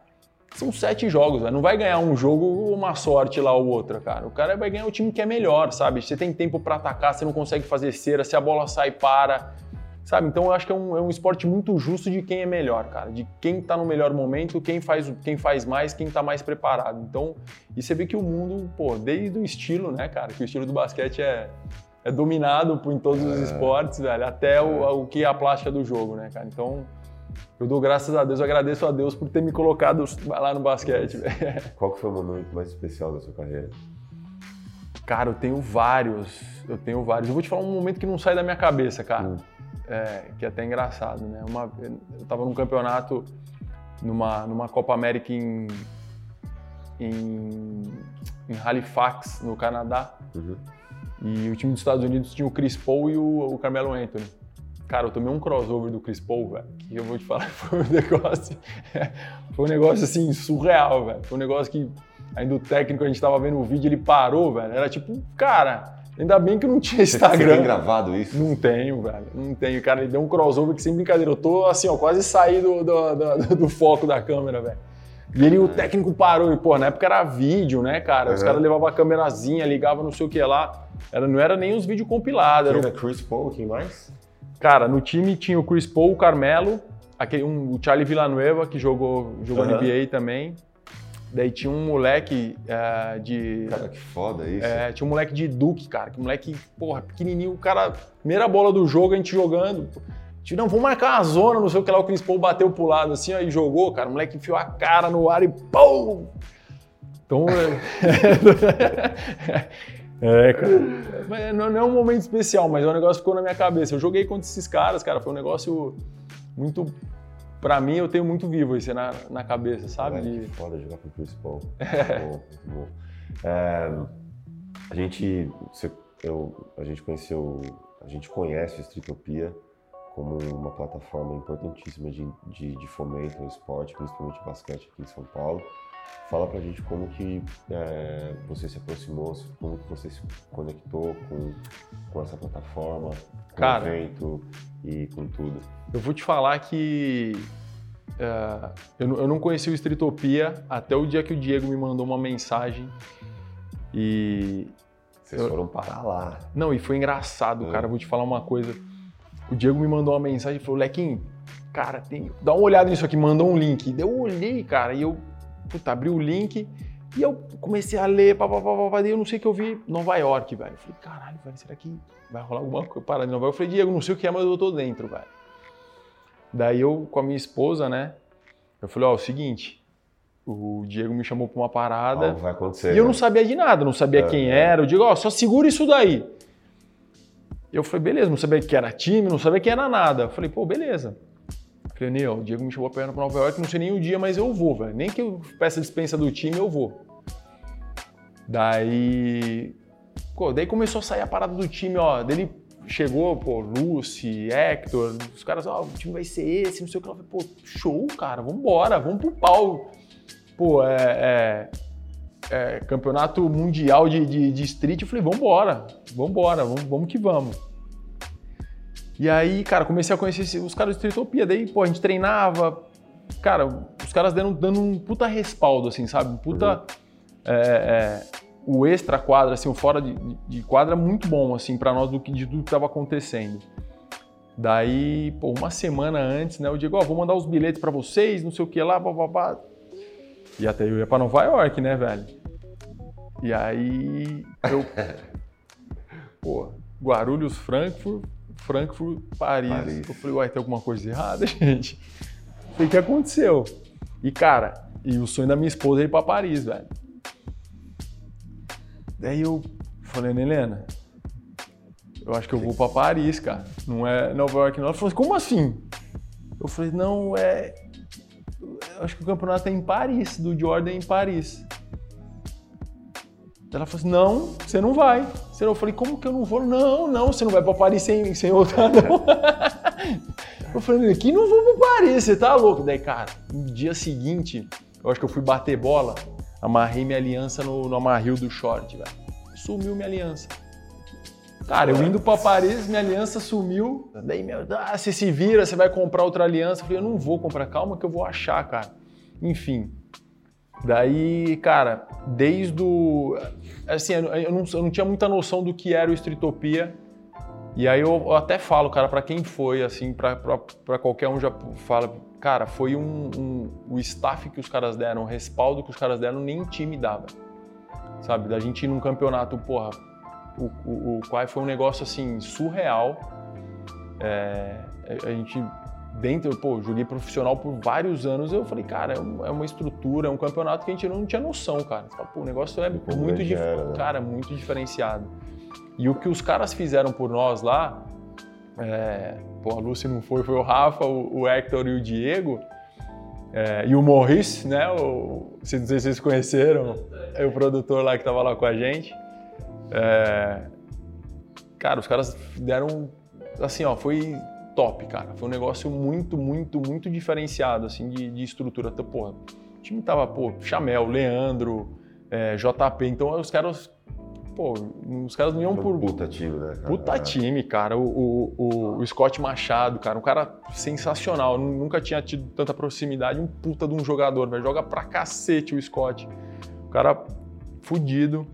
são sete jogos, né? não vai ganhar um jogo uma sorte lá ou outra, cara. O cara vai ganhar o time que é melhor, sabe? Você tem tempo para atacar, você não consegue fazer cera, se a bola sai, para. Sabe? Então eu acho que é um, é um esporte muito justo de quem é melhor, cara. De quem tá no melhor momento, quem faz, quem faz mais, quem tá mais preparado. Então, e você vê que o mundo, pô, desde o estilo, né, cara? Que o estilo do basquete é, é dominado por, em todos é. os esportes, velho, até o, é. o que é a plástica do jogo, né, cara? Então, eu dou graças a Deus, eu agradeço a Deus por ter me colocado lá no basquete. Qual que foi o momento mais especial da sua carreira? Cara, eu tenho vários. Eu tenho vários. Eu vou te falar um momento que não sai da minha cabeça, cara. Hum. É, que é até engraçado, né? Uma, eu tava num campeonato, numa, numa Copa América em, em, em Halifax, no Canadá. Uhum. E o time dos Estados Unidos tinha o Chris Paul e o, o Carmelo Anthony. Cara, eu tomei um crossover do Chris Paul, velho, que eu vou te falar, foi um negócio. foi um negócio assim, surreal, velho. Foi um negócio que ainda o técnico, a gente tava vendo o vídeo, ele parou, velho. Era tipo, cara, ainda bem que não tinha Instagram. Você tem gravado isso? Não tenho, velho. Não tenho. Cara, ele deu um crossover que sem brincadeira. Eu tô assim, ó, quase saí do, do, do, do foco da câmera, velho. E ele, o técnico parou, e, pô, na época era vídeo, né, cara? Os caras levavam a câmerazinha, ligavam não sei o que lá. Era, não era nem os vídeos compilados. Era, era Chris Paul, quem mais? Cara, no time tinha o Chris Paul, o Carmelo, aquele, um, o Charlie Villanueva, que jogou, jogou uhum. NBA também. Daí tinha um moleque uh, de. Cara, que foda isso. É, tinha um moleque de Duke, cara. Que moleque, porra, pequenininho. O cara, primeira bola do jogo, a gente jogando. Tipo, não, vamos marcar uma zona, não sei o que lá. O Chris Paul bateu pro lado assim, aí jogou, cara. O moleque enfiou a cara no ar e pum! Então. É, cara. Não, é um momento especial, mas o negócio ficou na minha cabeça. Eu joguei contra esses caras, cara. Foi um negócio muito. Pra mim, eu tenho muito vivo isso na, na cabeça, sabe? Foda jogar o Chris Paul. É. Muito bom, muito bom. É, a gente. Eu, a gente conheceu. A gente conhece a Streetopia como uma plataforma importantíssima de, de, de fomento ao esporte, principalmente basquete aqui em São Paulo. Fala pra gente como que é, você se aproximou, como que você se conectou com, com essa plataforma, com Cara, o evento e com tudo. Eu vou te falar que uh, eu, eu, não conheci o Streetopia até o dia que o Diego me mandou uma mensagem e... Vocês eu, foram parar lá. Não, e foi engraçado, é. cara. Vou te falar uma coisa. O Diego me mandou uma mensagem e falou, Lequim, cara, tem... dá uma olhada nisso aqui, mandou um link. Eu olhei, cara, e eu puta, abri o link e eu comecei a ler, papapá, daí eu não sei o que eu vi Nova York, velho. Eu falei, caralho, velho, será que vai rolar alguma coisa para de Nova York? Eu falei, Diego, não sei o que é, mas eu tô dentro, velho. Daí eu, com a minha esposa, né, eu falei, ó, oh, o seguinte, o Diego me chamou pra uma parada. vai acontecer. E eu não né? sabia de nada, não sabia é, quem é. era. Eu digo, ó, oh, só segura isso daí. Eu falei, beleza, não sabia que era time, não sabia que era nada. Eu falei, pô, beleza. Falei, Neil, o Diego me chamou pra ir pra Nova York, não sei nem o dia, mas eu vou, velho. Nem que eu peça dispensa do time, eu vou. Daí. Pô, daí começou a sair a parada do time, ó. Dele chegou, pô, Lucy, Hector, os caras, ó, o time vai ser esse, não sei o que. Eu falei, pô, show, cara, vambora, vamos pro pau. Pô, é, é, é campeonato mundial de, de, de, street. Eu falei, vambora, vambora, vamos, vamos que vamos. E aí, cara, comecei a conhecer os caras do Streetopia. Daí, pô, a gente treinava. Cara, os caras dando, dando um puta respaldo, assim, sabe? Um puta. Uhum. É, é, o extra quadra, assim, o fora de, de quadra muito bom, assim, para nós do que, de tudo que tava acontecendo. Daí, pô, uma semana antes, né, eu digo, ó, oh, vou mandar os bilhetes para vocês, não sei o que lá, babá. E até eu ia pra Nova York, né, velho? E aí, eu. pô, Guarulhos, Frankfurt, Frankfurt, Paris. Paris. Eu falei, uai, tem alguma coisa errada, gente? O que aconteceu? E, cara, e o sonho da minha esposa é ir pra Paris, velho. Daí eu falei, Helena, eu acho que eu vou para Paris, cara. Não é Nova York, não. Ela falou assim, como assim? Eu falei, não, é. Eu acho que o campeonato é em Paris, do Jordan em Paris. Ela falou assim, não, você não vai. Eu falei, como que eu não vou? Não, não, você não vai para Paris sem, sem voltar, não. Eu falei, aqui não vou para Paris, você tá louco? Daí, cara, no dia seguinte, eu acho que eu fui bater bola, amarrei minha aliança no, no amarril do short, velho. Sumiu minha aliança. Cara, eu indo para Paris, minha aliança sumiu. Daí, meu, ah, você se vira, você vai comprar outra aliança. Eu falei, eu não vou comprar, calma que eu vou achar, cara. Enfim. Daí, cara, desde o. Assim, eu não, eu não tinha muita noção do que era o Streetopia. E aí eu até falo, cara, para quem foi, assim, para qualquer um já fala, cara, foi um, um, o staff que os caras deram, o respaldo que os caras deram, nem time dava. Sabe? Da gente ir num campeonato, porra, o, o, o foi um negócio assim surreal. É, a gente dentro, pô, joguei profissional por vários anos, eu falei, cara, é, é uma estrutura, é um campeonato que a gente não tinha noção, cara. Você fala, pô, o negócio é muito, dif... né? cara, muito diferenciado. E o que os caras fizeram por nós lá, é, pô, a Lucy não foi, foi o Rafa, o, o Hector e o Diego, é, e o Morris, né, o, não sei se vocês conheceram, é o produtor lá que tava lá com a gente. É, cara, os caras deram, assim, ó, foi top, cara. Foi um negócio muito, muito, muito diferenciado, assim, de, de estrutura. Então, porra, o time tava, pô, Chamel, Leandro, é, JP, então os caras, pô, os caras não iam por... Puta time, né? Cara? Puta time, cara. O, o, o, Scott Machado, cara, um cara sensacional. nunca tinha tido tanta proximidade, um puta de um jogador, velho. Joga pra cacete o Scott. O cara fudido.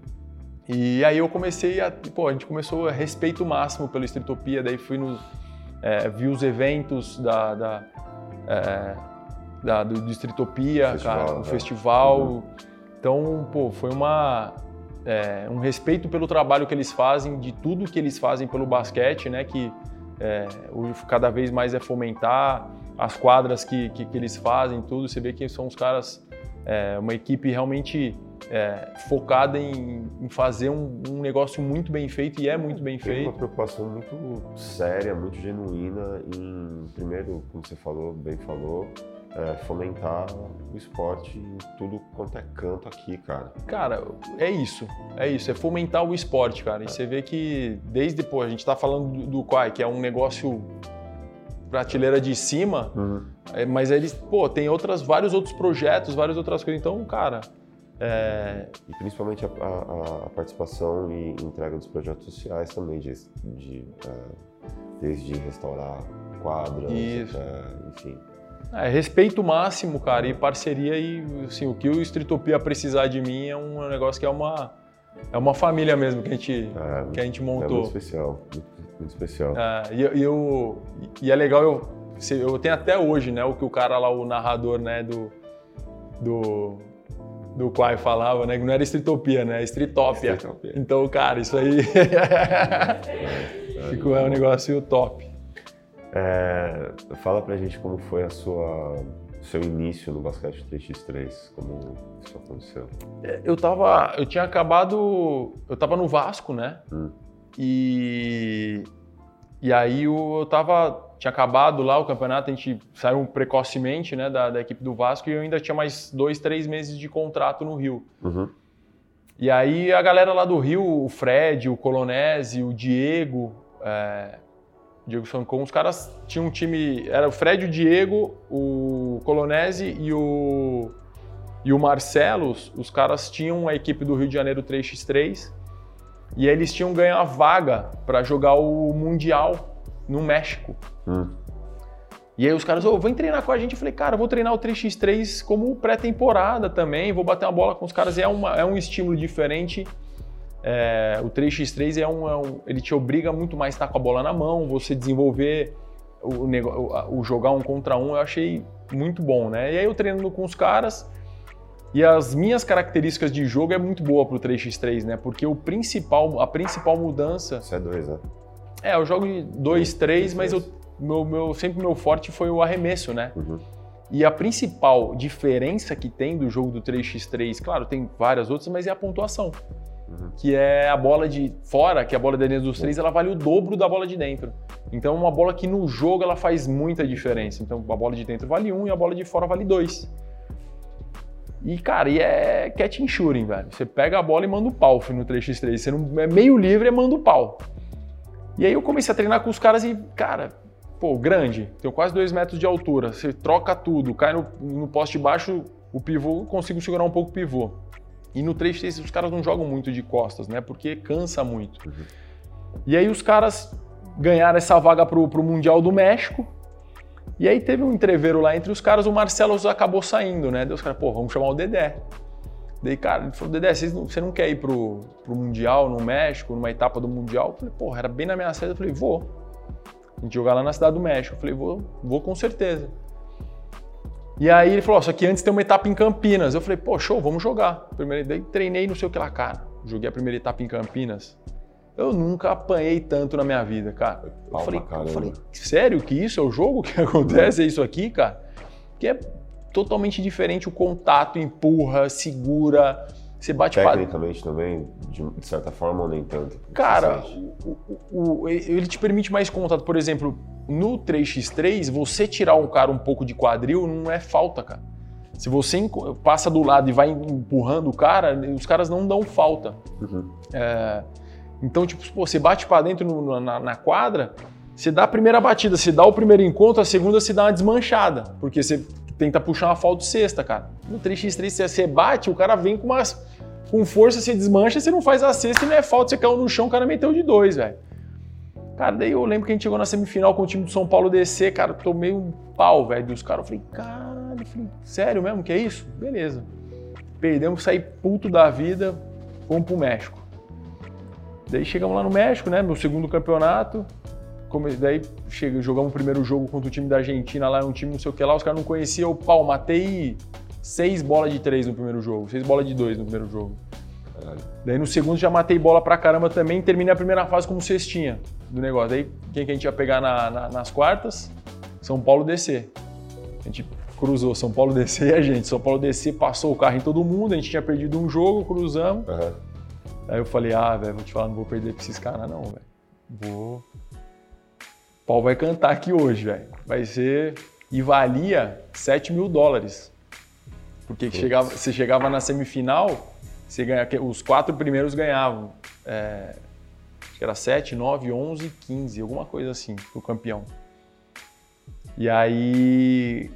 E aí eu comecei a, pô, a gente começou a respeito máximo pela Streetopia, daí fui no, é, vi os eventos da, da, é, da do festival, cara, o né? festival. Uhum. Então, pô, foi uma, é, um respeito pelo trabalho que eles fazem, de tudo que eles fazem pelo basquete, né, que é, cada vez mais é fomentar as quadras que, que, que eles fazem, tudo. Você vê que são os caras, é, uma equipe realmente é, focada em, em fazer um, um, negócio muito bem feito e é muito bem Tem feito. uma preocupação muito séria, muito genuína em, primeiro, como você falou, bem falou, é, fomentar o esporte em tudo quanto é canto aqui, cara. Cara, é isso. É isso. É fomentar o esporte, cara. E é. você vê que desde depois, a gente está falando do, do Quai, que é um negócio prateleira de cima, uhum. é, mas eles, pô, tem outras, vários outros projetos, várias outras coisas. Então, cara, é... E principalmente a, a, a, participação e entrega dos projetos sociais também, de, de uh, desde restaurar quadras, Isso. Até, enfim. É, respeito máximo, cara, e parceria e assim, o que o Streetopia precisar de mim é um negócio que é uma é uma família mesmo que a gente é, que a gente montou. É muito especial, muito, muito especial. É, e, e, eu, e é legal eu eu tenho até hoje, né, o que o cara lá o narrador, né, do do do Quai falava, né? Que não era Streetopia, né? Streetopia. Streetopia. Então, cara, isso aí ficou é um negócio top. É, fala pra gente como foi a sua seu início no basquete 3x3, como isso aconteceu? É, eu tava, eu tinha acabado, eu tava no Vasco, né? Hum. E e aí eu tava tinha acabado lá o campeonato, a gente saiu precocemente né, da, da, equipe do Vasco e eu ainda tinha mais dois, três meses de contrato no Rio. Uhum. E aí a galera lá do Rio, o Fred, o Colonese, o Diego, é, Diego Sancon, os caras tinham um time, era o Fred, o Diego, o Colonese e o, e o Marcelo, os caras tinham a equipe do Rio de Janeiro 3x3 e eles tinham ganho a vaga para jogar o Mundial no México. Hum. E aí os caras, oh, vem treinar com a gente. Eu falei, cara, vou treinar o 3x3 como pré-temporada também, vou bater uma bola com os caras. É, uma, é um estímulo diferente. É, o 3x3 é um, é um, ele te obriga muito mais a estar com a bola na mão, você desenvolver o, o, o, jogar um contra um, eu achei muito bom, né? E aí eu treinando com os caras, e as minhas características de jogo é muito boa pro 3x3, né? Porque o principal, a principal mudança... Isso é dois, né? É, eu jogo de 2, 3, mas eu, meu, meu, sempre meu forte foi o arremesso, né? Uhum. E a principal diferença que tem do jogo do 3x3, claro, tem várias outras, mas é a pontuação. uhum. que é a bola de fora, que é a bola de dentro dos três, ela vale o dobro da bola de dentro. Então uma bola que no jogo ela faz muita diferença. Então a bola de dentro vale um e a bola de fora vale dois. E, cara, e é catch and shooting, velho. Você pega a bola e manda o pau no 3x3. Você não é meio livre, é manda o pau. E aí eu comecei a treinar com os caras e, cara, pô, grande, tenho quase dois metros de altura. Você troca tudo, cai no, no poste baixo, o pivô, eu consigo segurar um pouco o pivô. E no 3x3 os caras não jogam muito de costas, né? Porque cansa muito. Uhum. E aí os caras ganharam essa vaga pro, pro Mundial do México. E aí teve um entreveiro lá entre os caras, o Marcelo acabou saindo, né? Daí os caras, pô, vamos chamar o Dedé. Daí, cara, ele falou, Dedé, você não, quer ir pro, pro Mundial no México, numa etapa do Mundial? Eu falei, porra, era bem na minha sede. Eu falei, vou. A gente jogar lá na cidade do México. Eu falei, vou, vou com certeza. E aí ele falou, só que antes tem uma etapa em Campinas. Eu falei, pô, show, vamos jogar. Primeiro, daí treinei não sei o que lá, cara. Joguei a primeira etapa em Campinas. Eu nunca apanhei tanto na minha vida, cara. Eu falei, eu falei, sério que isso é o jogo que acontece? É isso aqui, cara? Que é totalmente diferente o contato, empurra, segura, você bate Tecnicamente pra... também, de, certa forma ou nem tanto? Cara, o, o, o, ele te permite mais contato. Por exemplo, no 3x3, você tirar um cara um pouco de quadril não é falta, cara. Se você passa do lado e vai empurrando o cara, os caras não dão falta. Uhum. É, então, tipo, pô, você bate para dentro no, na, na, quadra, você dá a primeira batida, você dá o primeiro encontro, a segunda você dá uma desmanchada, porque você tenta puxar uma falta de sexta, cara. No 3x3 você bate, o cara vem com umas com força, você desmancha, você não faz a cesta e não é falta, você caiu no chão, o cara meteu de dois, velho. Cara, daí eu lembro que a gente chegou na semifinal com o time do São Paulo DC, cara, tomei um pau, velho, dos caras. Eu falei, caralho, falei, sério mesmo que é isso? Beleza. Perdemos, saí puto da vida, fomos pro México. Daí chegamos lá no México, né? Meu segundo campeonato. Daí chega, jogamos o primeiro jogo contra o time da Argentina lá, um time não sei o que lá, os caras não conheciam. o pau, matei seis bolas de três no primeiro jogo, seis bolas de dois no primeiro jogo. Caralho. Daí no segundo já matei bola pra caramba também, terminei a primeira fase como cestinha do negócio. Daí quem que a gente ia pegar na, na, nas quartas? São Paulo DC. A gente cruzou São Paulo DC e a gente. São Paulo DC passou o carro em todo mundo, a gente tinha perdido um jogo, cruzamos. Uhum. Aí eu falei, ah, velho, vou te falar, não vou perder pra esses caras não, velho. Vou... O pau vai cantar aqui hoje, velho. Vai ser... E valia 7 mil dólares. Porque chegava, você chegava na semifinal, você ganha, os quatro primeiros ganhavam. É, acho que era 7, 9, 11, 15, alguma coisa assim, o campeão. E aí...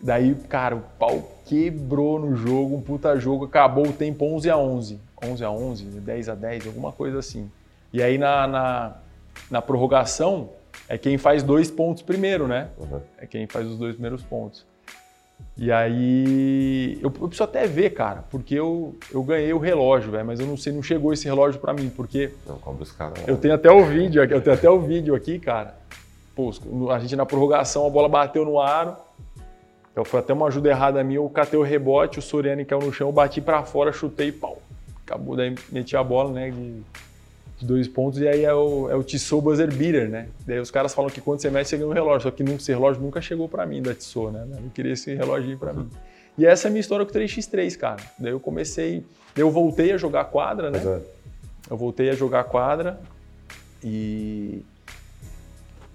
Daí, cara, o pau quebrou no jogo, um puta jogo, acabou o tempo 11 a 11. 11 a 11, 10 a 10, alguma coisa assim. E aí na, na, na prorrogação é quem faz dois pontos primeiro, né? Uhum. É quem faz os dois primeiros pontos. E aí eu, eu preciso até ver, cara, porque eu, eu ganhei o relógio, velho, mas eu não sei, não chegou esse relógio para mim, porque não cobra os caras. Eu tenho até o vídeo aqui, eu tenho até o vídeo aqui, cara. Pô, a gente na prorrogação, a bola bateu no aro. Então foi até uma ajuda errada minha, eu catei o rebote, o Soriano caiu no chão, eu bati para fora, chutei e pau acabou, daí meti a bola, né, de dois pontos, e aí é o, é o Tissot buzzer beater, né? Daí os caras falam que quando você mete, você ganha um relógio, só que esse relógio nunca chegou para mim da Tissot, né? Eu queria esse relógio para mim. E essa é a minha história com o 3x3, cara. Daí eu comecei, eu voltei a jogar quadra, né? É. Eu voltei a jogar quadra e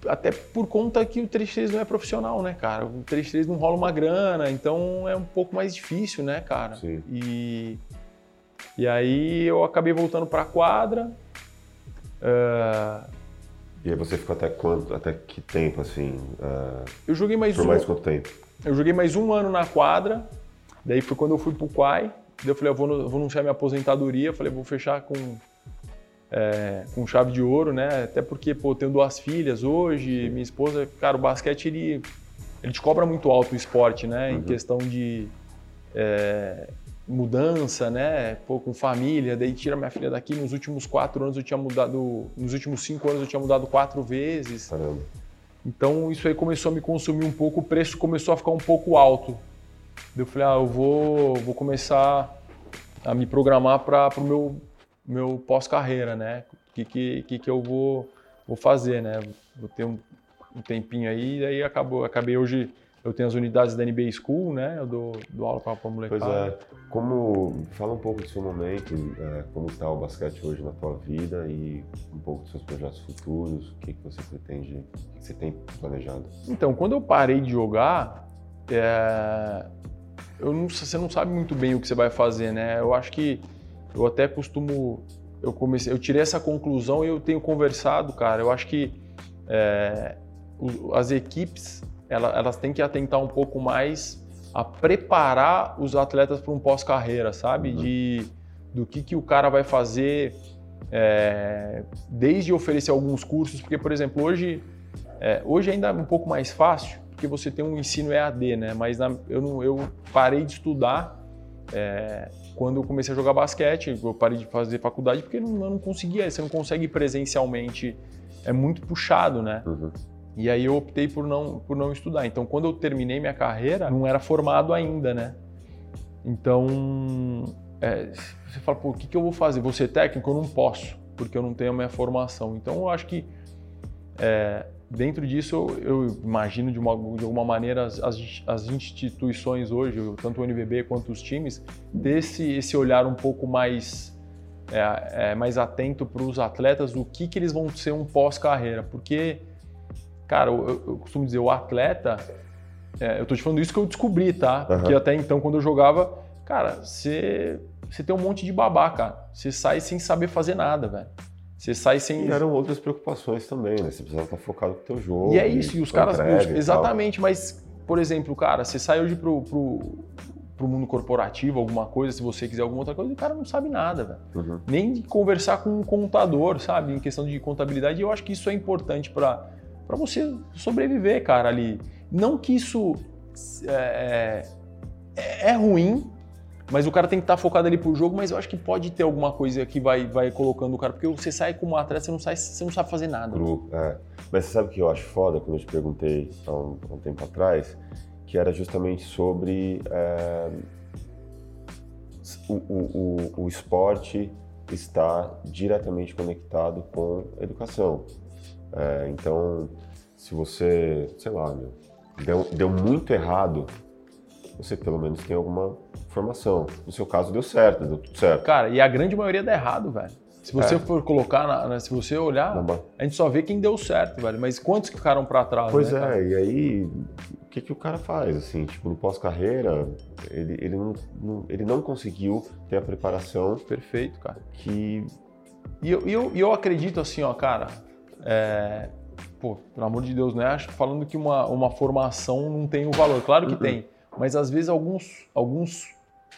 até por conta que o 3x3 não é profissional, né, cara? O 3x3 não rola uma grana, então é um pouco mais difícil, né, cara? Sim. E e aí eu acabei voltando para a quadra. Uh... E aí você ficou até quanto, até que tempo assim? Uh... Eu joguei mais Por um. mais quanto tempo? Eu joguei mais um ano na quadra. Daí foi quando eu fui pro Quai. Daí eu falei, eu vou, eu vou anunciar minha aposentadoria. Eu falei, vou fechar com é, com chave de ouro, né? Até porque, pô, tenho duas filhas hoje, minha esposa, cara, o basquete ele, ele te cobra muito alto o esporte, né? Uhum. Em questão de é, mudança, né? Pô, com família, daí tira minha filha daqui. Nos últimos quatro anos eu tinha mudado, nos últimos cinco anos eu tinha mudado quatro vezes. Caramba. Então isso aí começou a me consumir um pouco, o preço começou a ficar um pouco alto. Eu falei, ah, eu vou, vou começar a me programar para o meu, meu pós-carreira, né? O que, que, que, que eu vou, vou fazer, né? Vou ter um, um tempinho aí, e aí acabou, acabei hoje eu tenho as unidades da NBA School, né? Eu dou, dou aula para a molecada. Pois é. Como, fala um pouco do seu momento, é, como está o basquete hoje na tua vida e um pouco dos seus projetos futuros, o que, que você pretende, o que você tem planejado? Então, quando eu parei de jogar, é, eu não, você não sabe muito bem o que você vai fazer, né? Eu acho que eu até costumo, eu comecei, eu tirei essa conclusão e eu tenho conversado, cara. Eu acho que é, as equipes elas têm que atentar um pouco mais a preparar os atletas para um pós-carreira, sabe? Uhum. De do que, que o cara vai fazer, é, desde oferecer alguns cursos, porque, por exemplo, hoje, é, hoje ainda é um pouco mais fácil, porque você tem um ensino EAD, né? Mas na, eu, não, eu parei de estudar é, quando eu comecei a jogar basquete, eu parei de fazer faculdade porque não, eu não conseguia, você não consegue presencialmente, é muito puxado, né? Uhum. E aí eu optei por não, por não estudar. Então, quando eu terminei minha carreira, não era formado ainda, né? Então, é, você fala, pô, o que, que eu vou fazer? Vou ser técnico? Eu não posso, porque eu não tenho a minha formação. Então, eu acho que é, dentro disso, eu, eu imagino de, uma, de alguma maneira as, as, instituições hoje, tanto o NVB quanto os times, ter esse, olhar um pouco mais, é, é, mais atento para os atletas, o que, que eles vão ser um pós-carreira. Porque Cara, eu, eu costumo dizer, o atleta, é, eu tô te falando isso que eu descobri, tá? Uhum. Porque até então, quando eu jogava, cara, você, você tem um monte de babá, cara. Você sai sem saber fazer nada, velho. Você sai sem. E eram outras preocupações também, né? Você precisava estar focado no teu jogo. E é isso, e os caras. exatamente, mas, por exemplo, cara, você sai hoje pro, pro, pro mundo corporativo, alguma coisa, se você quiser alguma outra coisa, o cara não sabe nada, velho. Uhum. Nem de conversar com um contador, sabe? Em questão de contabilidade. Eu acho que isso é importante para para você sobreviver, cara, ali. Não que isso é, é, é, ruim, mas o cara tem que estar tá focado ali pro jogo, mas eu acho que pode ter alguma coisa que vai, vai colocando o cara, porque você sai como atleta, você não, sai, você não sabe fazer nada. é. Mas você sabe o que eu acho foda, quando eu te perguntei há um, há um tempo atrás, que era justamente sobre é, o, o, o, o esporte estar diretamente conectado com a educação. É, então, se você, sei lá, meu, deu, deu muito errado, você pelo menos tem alguma formação. No seu caso, deu certo, deu tudo certo. Cara, e a grande maioria dá errado, velho. Se você é. for colocar, na, na, se você olhar, a gente só vê quem deu certo, velho. Mas quantos ficaram para trás? Pois né, é, cara? e aí, o que, que o cara faz? Assim, tipo, no pós-carreira, ele, ele, não, não, ele não conseguiu ter a preparação. Perfeito, cara. Que. E eu, eu, eu acredito assim, ó, cara, é, pô, pelo amor de Deus, né? Falando que uma, uma formação não tem o valor. Claro que uhum. tem, mas às vezes alguns, alguns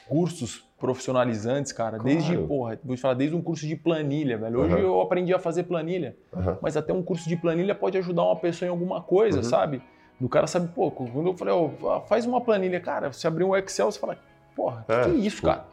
cursos profissionalizantes, cara, claro. desde, porra, vou te falar, desde um curso de planilha, velho. Hoje uhum. eu aprendi a fazer planilha, uhum. mas até um curso de planilha pode ajudar uma pessoa em alguma coisa, uhum. sabe? O cara sabe, pô, quando eu falei, faz uma planilha, cara, você abrir um Excel, você fala, porra, é, que, que é isso, cara?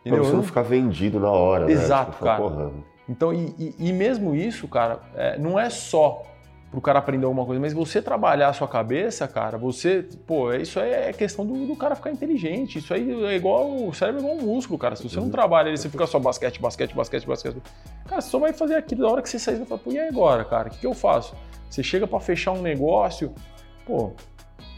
Entendeu? Pra você não ficar vendido na hora, né? Exato, né? cara. Então, e, e, e, mesmo isso, cara, é, não é só para o cara aprender alguma coisa, mas você trabalhar a sua cabeça, cara, você, pô, isso aí é questão do, do cara ficar inteligente. Isso aí é igual, o cérebro é igual um músculo, cara. Se você não uhum. trabalha ele, você fica só basquete, basquete, basquete, basquete, cara, você só vai fazer aquilo da hora que você sair, você fala, pô, e agora, cara, o que, que eu faço? Você chega para fechar um negócio, pô,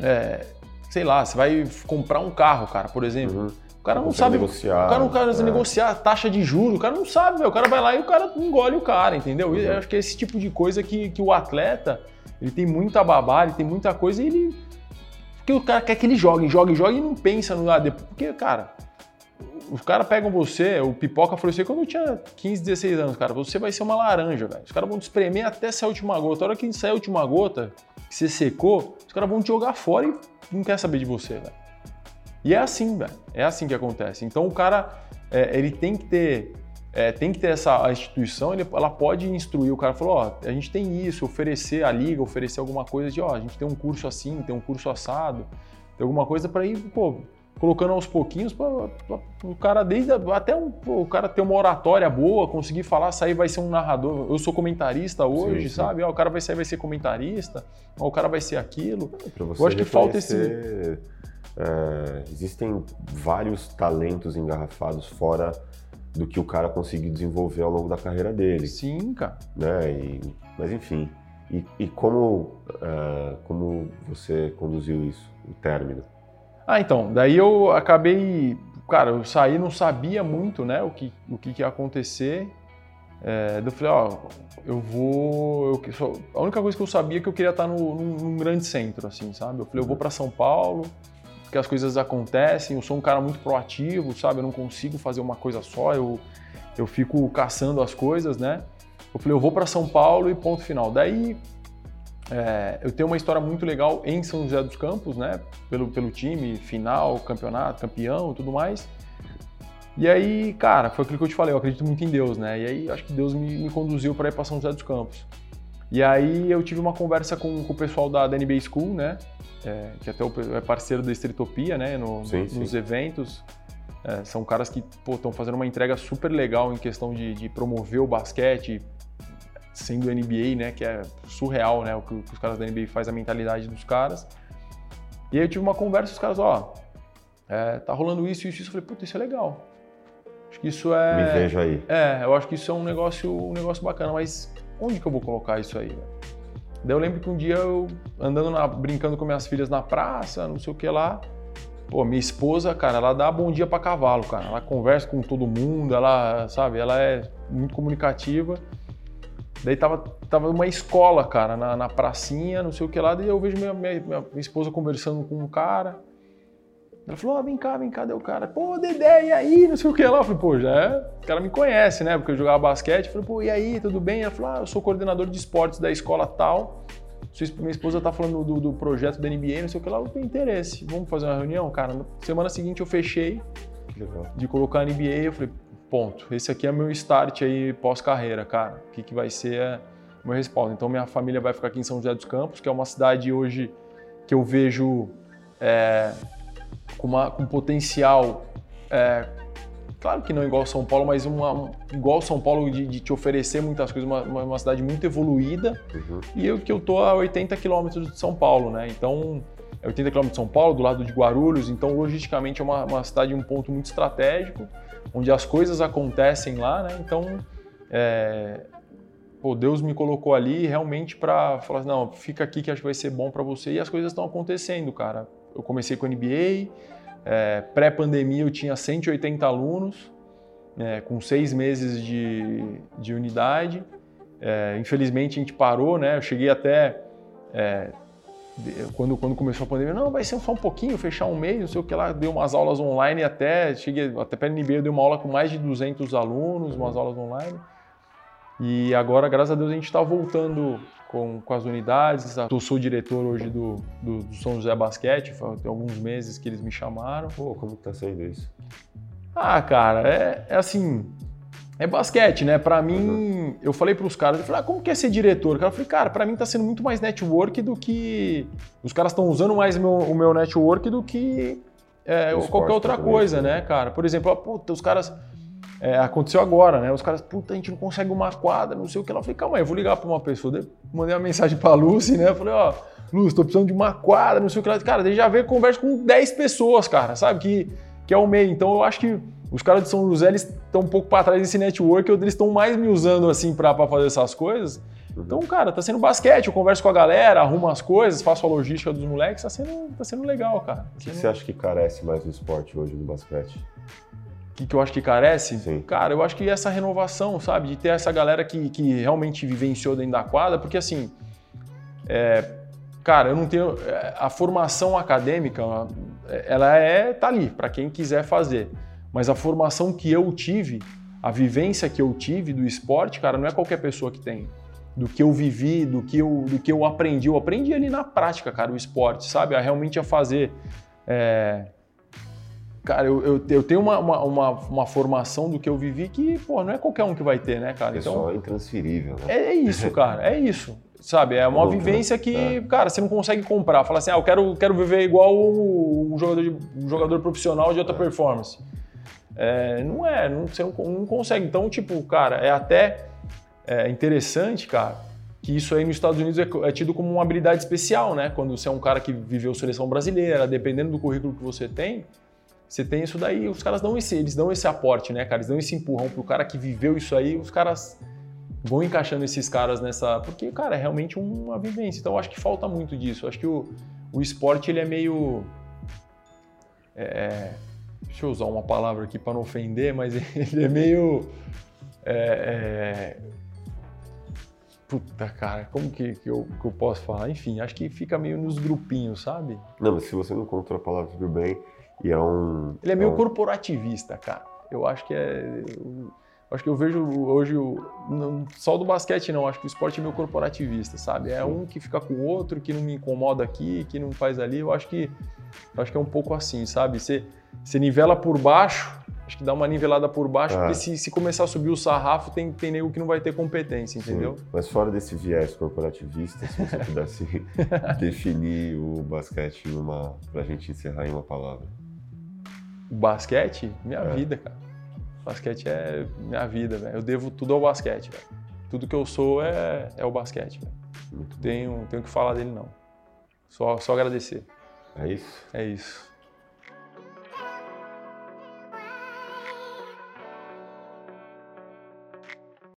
é, sei lá, você vai comprar um carro, cara, por exemplo. Uhum. O cara não, não sabe negociar. O cara não sabe é. negociar taxa de juros, o cara não sabe, véio. o cara vai lá e o cara engole o cara, entendeu? Uhum. Eu acho que é esse tipo de coisa que, que o atleta ele tem muita babá, ele tem muita coisa e ele. Porque o cara quer que ele jogue, jogue, jogue e não pensa no lado. Porque, cara, os caras pegam você, o Pipoca falou assim, quando eu tinha 15, 16 anos, cara, você vai ser uma laranja, velho. Os caras vão te espremer até sair a última gota. A hora que sair a última gota, que você secou, os caras vão te jogar fora e não quer saber de você, velho. E é assim, velho. É assim que acontece. Então o cara, é, ele tem que ter, é, tem que ter essa instituição, ele, ela pode instruir o cara, falou, ó, a gente tem isso, oferecer a liga, oferecer alguma coisa de, ó, a gente tem um curso assim, tem um curso assado, tem alguma coisa para ir, pô, colocando aos pouquinhos para o cara desde até um, pô, o cara ter uma oratória boa, conseguir falar, sair vai ser um narrador. Eu sou comentarista hoje, sim, sim. sabe? Ó, o cara vai sair vai ser comentarista, ó, o cara vai ser aquilo. É, Eu acho que falta esse é, existem vários talentos engarrafados fora do que o cara conseguiu desenvolver ao longo da carreira dele. Sim, cara. Né? E, mas enfim, E, e como, uh, como você conduziu isso, o término? Ah, então, daí eu acabei, cara, eu saí, não sabia muito, né, o que, o que, que ia acontecer. É, eu falei, ó, eu vou. Eu, só, a única coisa que eu sabia é que eu queria estar no, num, num grande centro, assim, sabe? Eu falei, eu vou para São Paulo, porque as coisas acontecem, eu sou um cara muito proativo, sabe? Eu não consigo fazer uma coisa só, eu, eu fico caçando as coisas, né? Eu falei, eu vou para São Paulo e ponto final. Daí é, eu tenho uma história muito legal em São José dos Campos, né? Pelo, pelo time, final, campeonato, campeão e tudo mais. E aí, cara, foi aquilo que eu te falei, eu acredito muito em Deus, né? E aí acho que Deus me, me conduziu para ir para São José dos Campos. E aí eu tive uma conversa com, com o pessoal da, da NBA School, né? É, que até é parceiro da Estritopia, né? No, sim, nos sim. eventos. É, são caras que estão fazendo uma entrega super legal em questão de, de, promover o basquete, sendo NBA, né? Que é surreal, né? O que, o que os caras da NBA faz a mentalidade dos caras. E aí eu tive uma conversa, os caras, ó, é, tá rolando isso, isso, isso. Eu falei, puta, isso é legal. Acho que isso é. Me vejo aí. É, eu acho que isso é um negócio, um negócio bacana, mas onde que eu vou colocar isso aí? Daí eu lembro que um dia eu andando na, brincando com minhas filhas na praça, não sei o que lá. Pô, minha esposa, cara, ela dá bom dia para cavalo, cara. Ela conversa com todo mundo, ela, sabe, ela é muito comunicativa. Daí tava, tava uma escola, cara, na, na pracinha, não sei o que lá, daí eu vejo minha, minha, minha esposa conversando com um cara. Ela falou, ah, vem cá, vem cá, deu o cara, pô, Dedé, e aí, não sei o que lá. Eu falei, pô, já é, o cara me conhece, né, porque eu jogava basquete. Eu falei, pô, e aí, tudo bem? Ela falou, ah, eu sou coordenador de esportes da escola tal, minha esposa tá falando do, do projeto da NBA, não sei o que lá, eu tenho interesse, vamos fazer uma reunião? Cara, na semana seguinte eu fechei de colocar a NBA, eu falei, ponto, esse aqui é meu start aí pós-carreira, cara, o que, que vai ser o meu respaldo. Então minha família vai ficar aqui em São José dos Campos, que é uma cidade hoje que eu vejo... É, com, uma, com potencial, é, claro que não igual São Paulo, mas uma, igual São Paulo de, de te oferecer muitas coisas, uma, uma cidade muito evoluída, uhum. e eu que eu tô a 80 quilômetros de São Paulo, né? Então, é 80 quilômetros de São Paulo, do lado de Guarulhos, então logisticamente é uma, uma cidade, um ponto muito estratégico, onde as coisas acontecem lá, né? Então, é, pô, Deus me colocou ali realmente para falar, não, fica aqui que acho que vai ser bom para você, e as coisas estão acontecendo, cara eu comecei com NBA, é, pré-pandemia eu tinha 180 alunos, é, com seis meses de, de unidade. É, infelizmente a gente parou, né? Eu cheguei até é, quando, quando começou a pandemia, não, vai ser só um pouquinho, fechar um mês, não sei o que lá, dei umas aulas online até, cheguei até para a NBA, eu dei uma aula com mais de 200 alunos, umas aulas online. E agora, graças a Deus, a gente está voltando com, com as unidades. Eu sou diretor hoje do, do, do São José Basquete, tem alguns meses que eles me chamaram. Pô, como que tá saindo isso? Ah, cara, é, é assim, é basquete, né? Para mim, uhum. eu falei para os caras, eu falei, ah, como que é ser diretor? Eu falei, cara, para mim tá sendo muito mais network do que os caras estão usando mais meu, o meu network do que é, qualquer outra coisa, né, cara? Por exemplo, ó, puta, os caras é, aconteceu agora, né? Os caras, puta, a gente não consegue uma quadra, não sei o que. Ela falei, calma aí, eu vou ligar para uma pessoa. Mandei uma mensagem para a Lucy, né? Eu falei, ó, Lucy, tô precisando de uma quadra, não sei o que. Ela, cara, daí já vê conversa com 10 pessoas, cara, sabe? Que, que é o meio. Então eu acho que os caras de São José, eles estão um pouco para trás desse network, eles estão mais me usando assim para fazer essas coisas. Então, cara, tá sendo basquete, eu converso com a galera, arrumo as coisas, faço a logística dos moleques, tá sendo, tá sendo legal, cara. Tá o que você acha que carece mais do esporte hoje no basquete? Que, que eu acho que carece? Sim. Cara, eu acho que essa renovação, sabe? De ter essa galera que, que realmente vivenciou dentro da quadra, porque assim, é, cara, eu não tenho. É, a formação acadêmica, ela é tá ali para quem quiser fazer. Mas a formação que eu tive, a vivência que eu tive do esporte, cara, não é qualquer pessoa que tem. Do que eu vivi, do que eu, do que eu aprendi. Eu aprendi ali na prática, cara, o esporte, sabe? A realmente a fazer. É, Cara, eu, eu, eu tenho uma, uma, uma, uma, formação do que eu vivi que, pô, não é qualquer um que vai ter, né, cara? É então, só intransferível, né? É, é isso, cara, é isso. Sabe, é uma vivência que, é. cara, você não consegue comprar. Fala assim, ah, eu quero, quero viver igual um jogador, de, um jogador profissional de alta é. performance. É, não é, não, você não, não, consegue. Então, tipo, cara, é até é interessante, cara, que isso aí nos Estados Unidos é, é tido como uma habilidade especial, né? Quando você é um cara que viveu seleção brasileira, dependendo do currículo que você tem, você tem isso daí, os caras dão esse, eles dão esse aporte, né, cara? Eles dão esse empurrão pro cara que viveu isso aí, os caras vão encaixando esses caras nessa. Porque, cara, é realmente uma vivência. Então, eu acho que falta muito disso. Eu acho que o, o esporte, ele é meio. É, deixa eu usar uma palavra aqui para não ofender, mas ele é meio. É, é, puta, cara, como que, que, eu, que eu posso falar? Enfim, acho que fica meio nos grupinhos, sabe? Não, mas se você não encontrou a palavra tudo bem, e é um. Ele é meio é um... corporativista, cara. Eu acho que é. Eu, acho que eu vejo hoje, não, só do basquete não, acho que o esporte é meio corporativista, sabe? É Sim. um que fica com o outro, que não me incomoda aqui, que não faz ali. Eu acho que, eu acho que é um pouco assim, sabe? Você, você nivela por baixo, acho que dá uma nivelada por baixo, porque se, se, começar a subir o sarrafo, tem, tem nego que não vai ter competência, entendeu? Sim. Mas fora desse viés corporativista, se você pudesse definir o basquete em uma, pra gente encerrar em uma palavra. O basquete? Minha é. vida, cara. Basquete é minha vida, velho. Eu devo tudo ao basquete, velho. Tudo que eu sou é, é o basquete, velho. Tenho, tenho que falar dele, não. Só, só agradecer. É isso? É isso.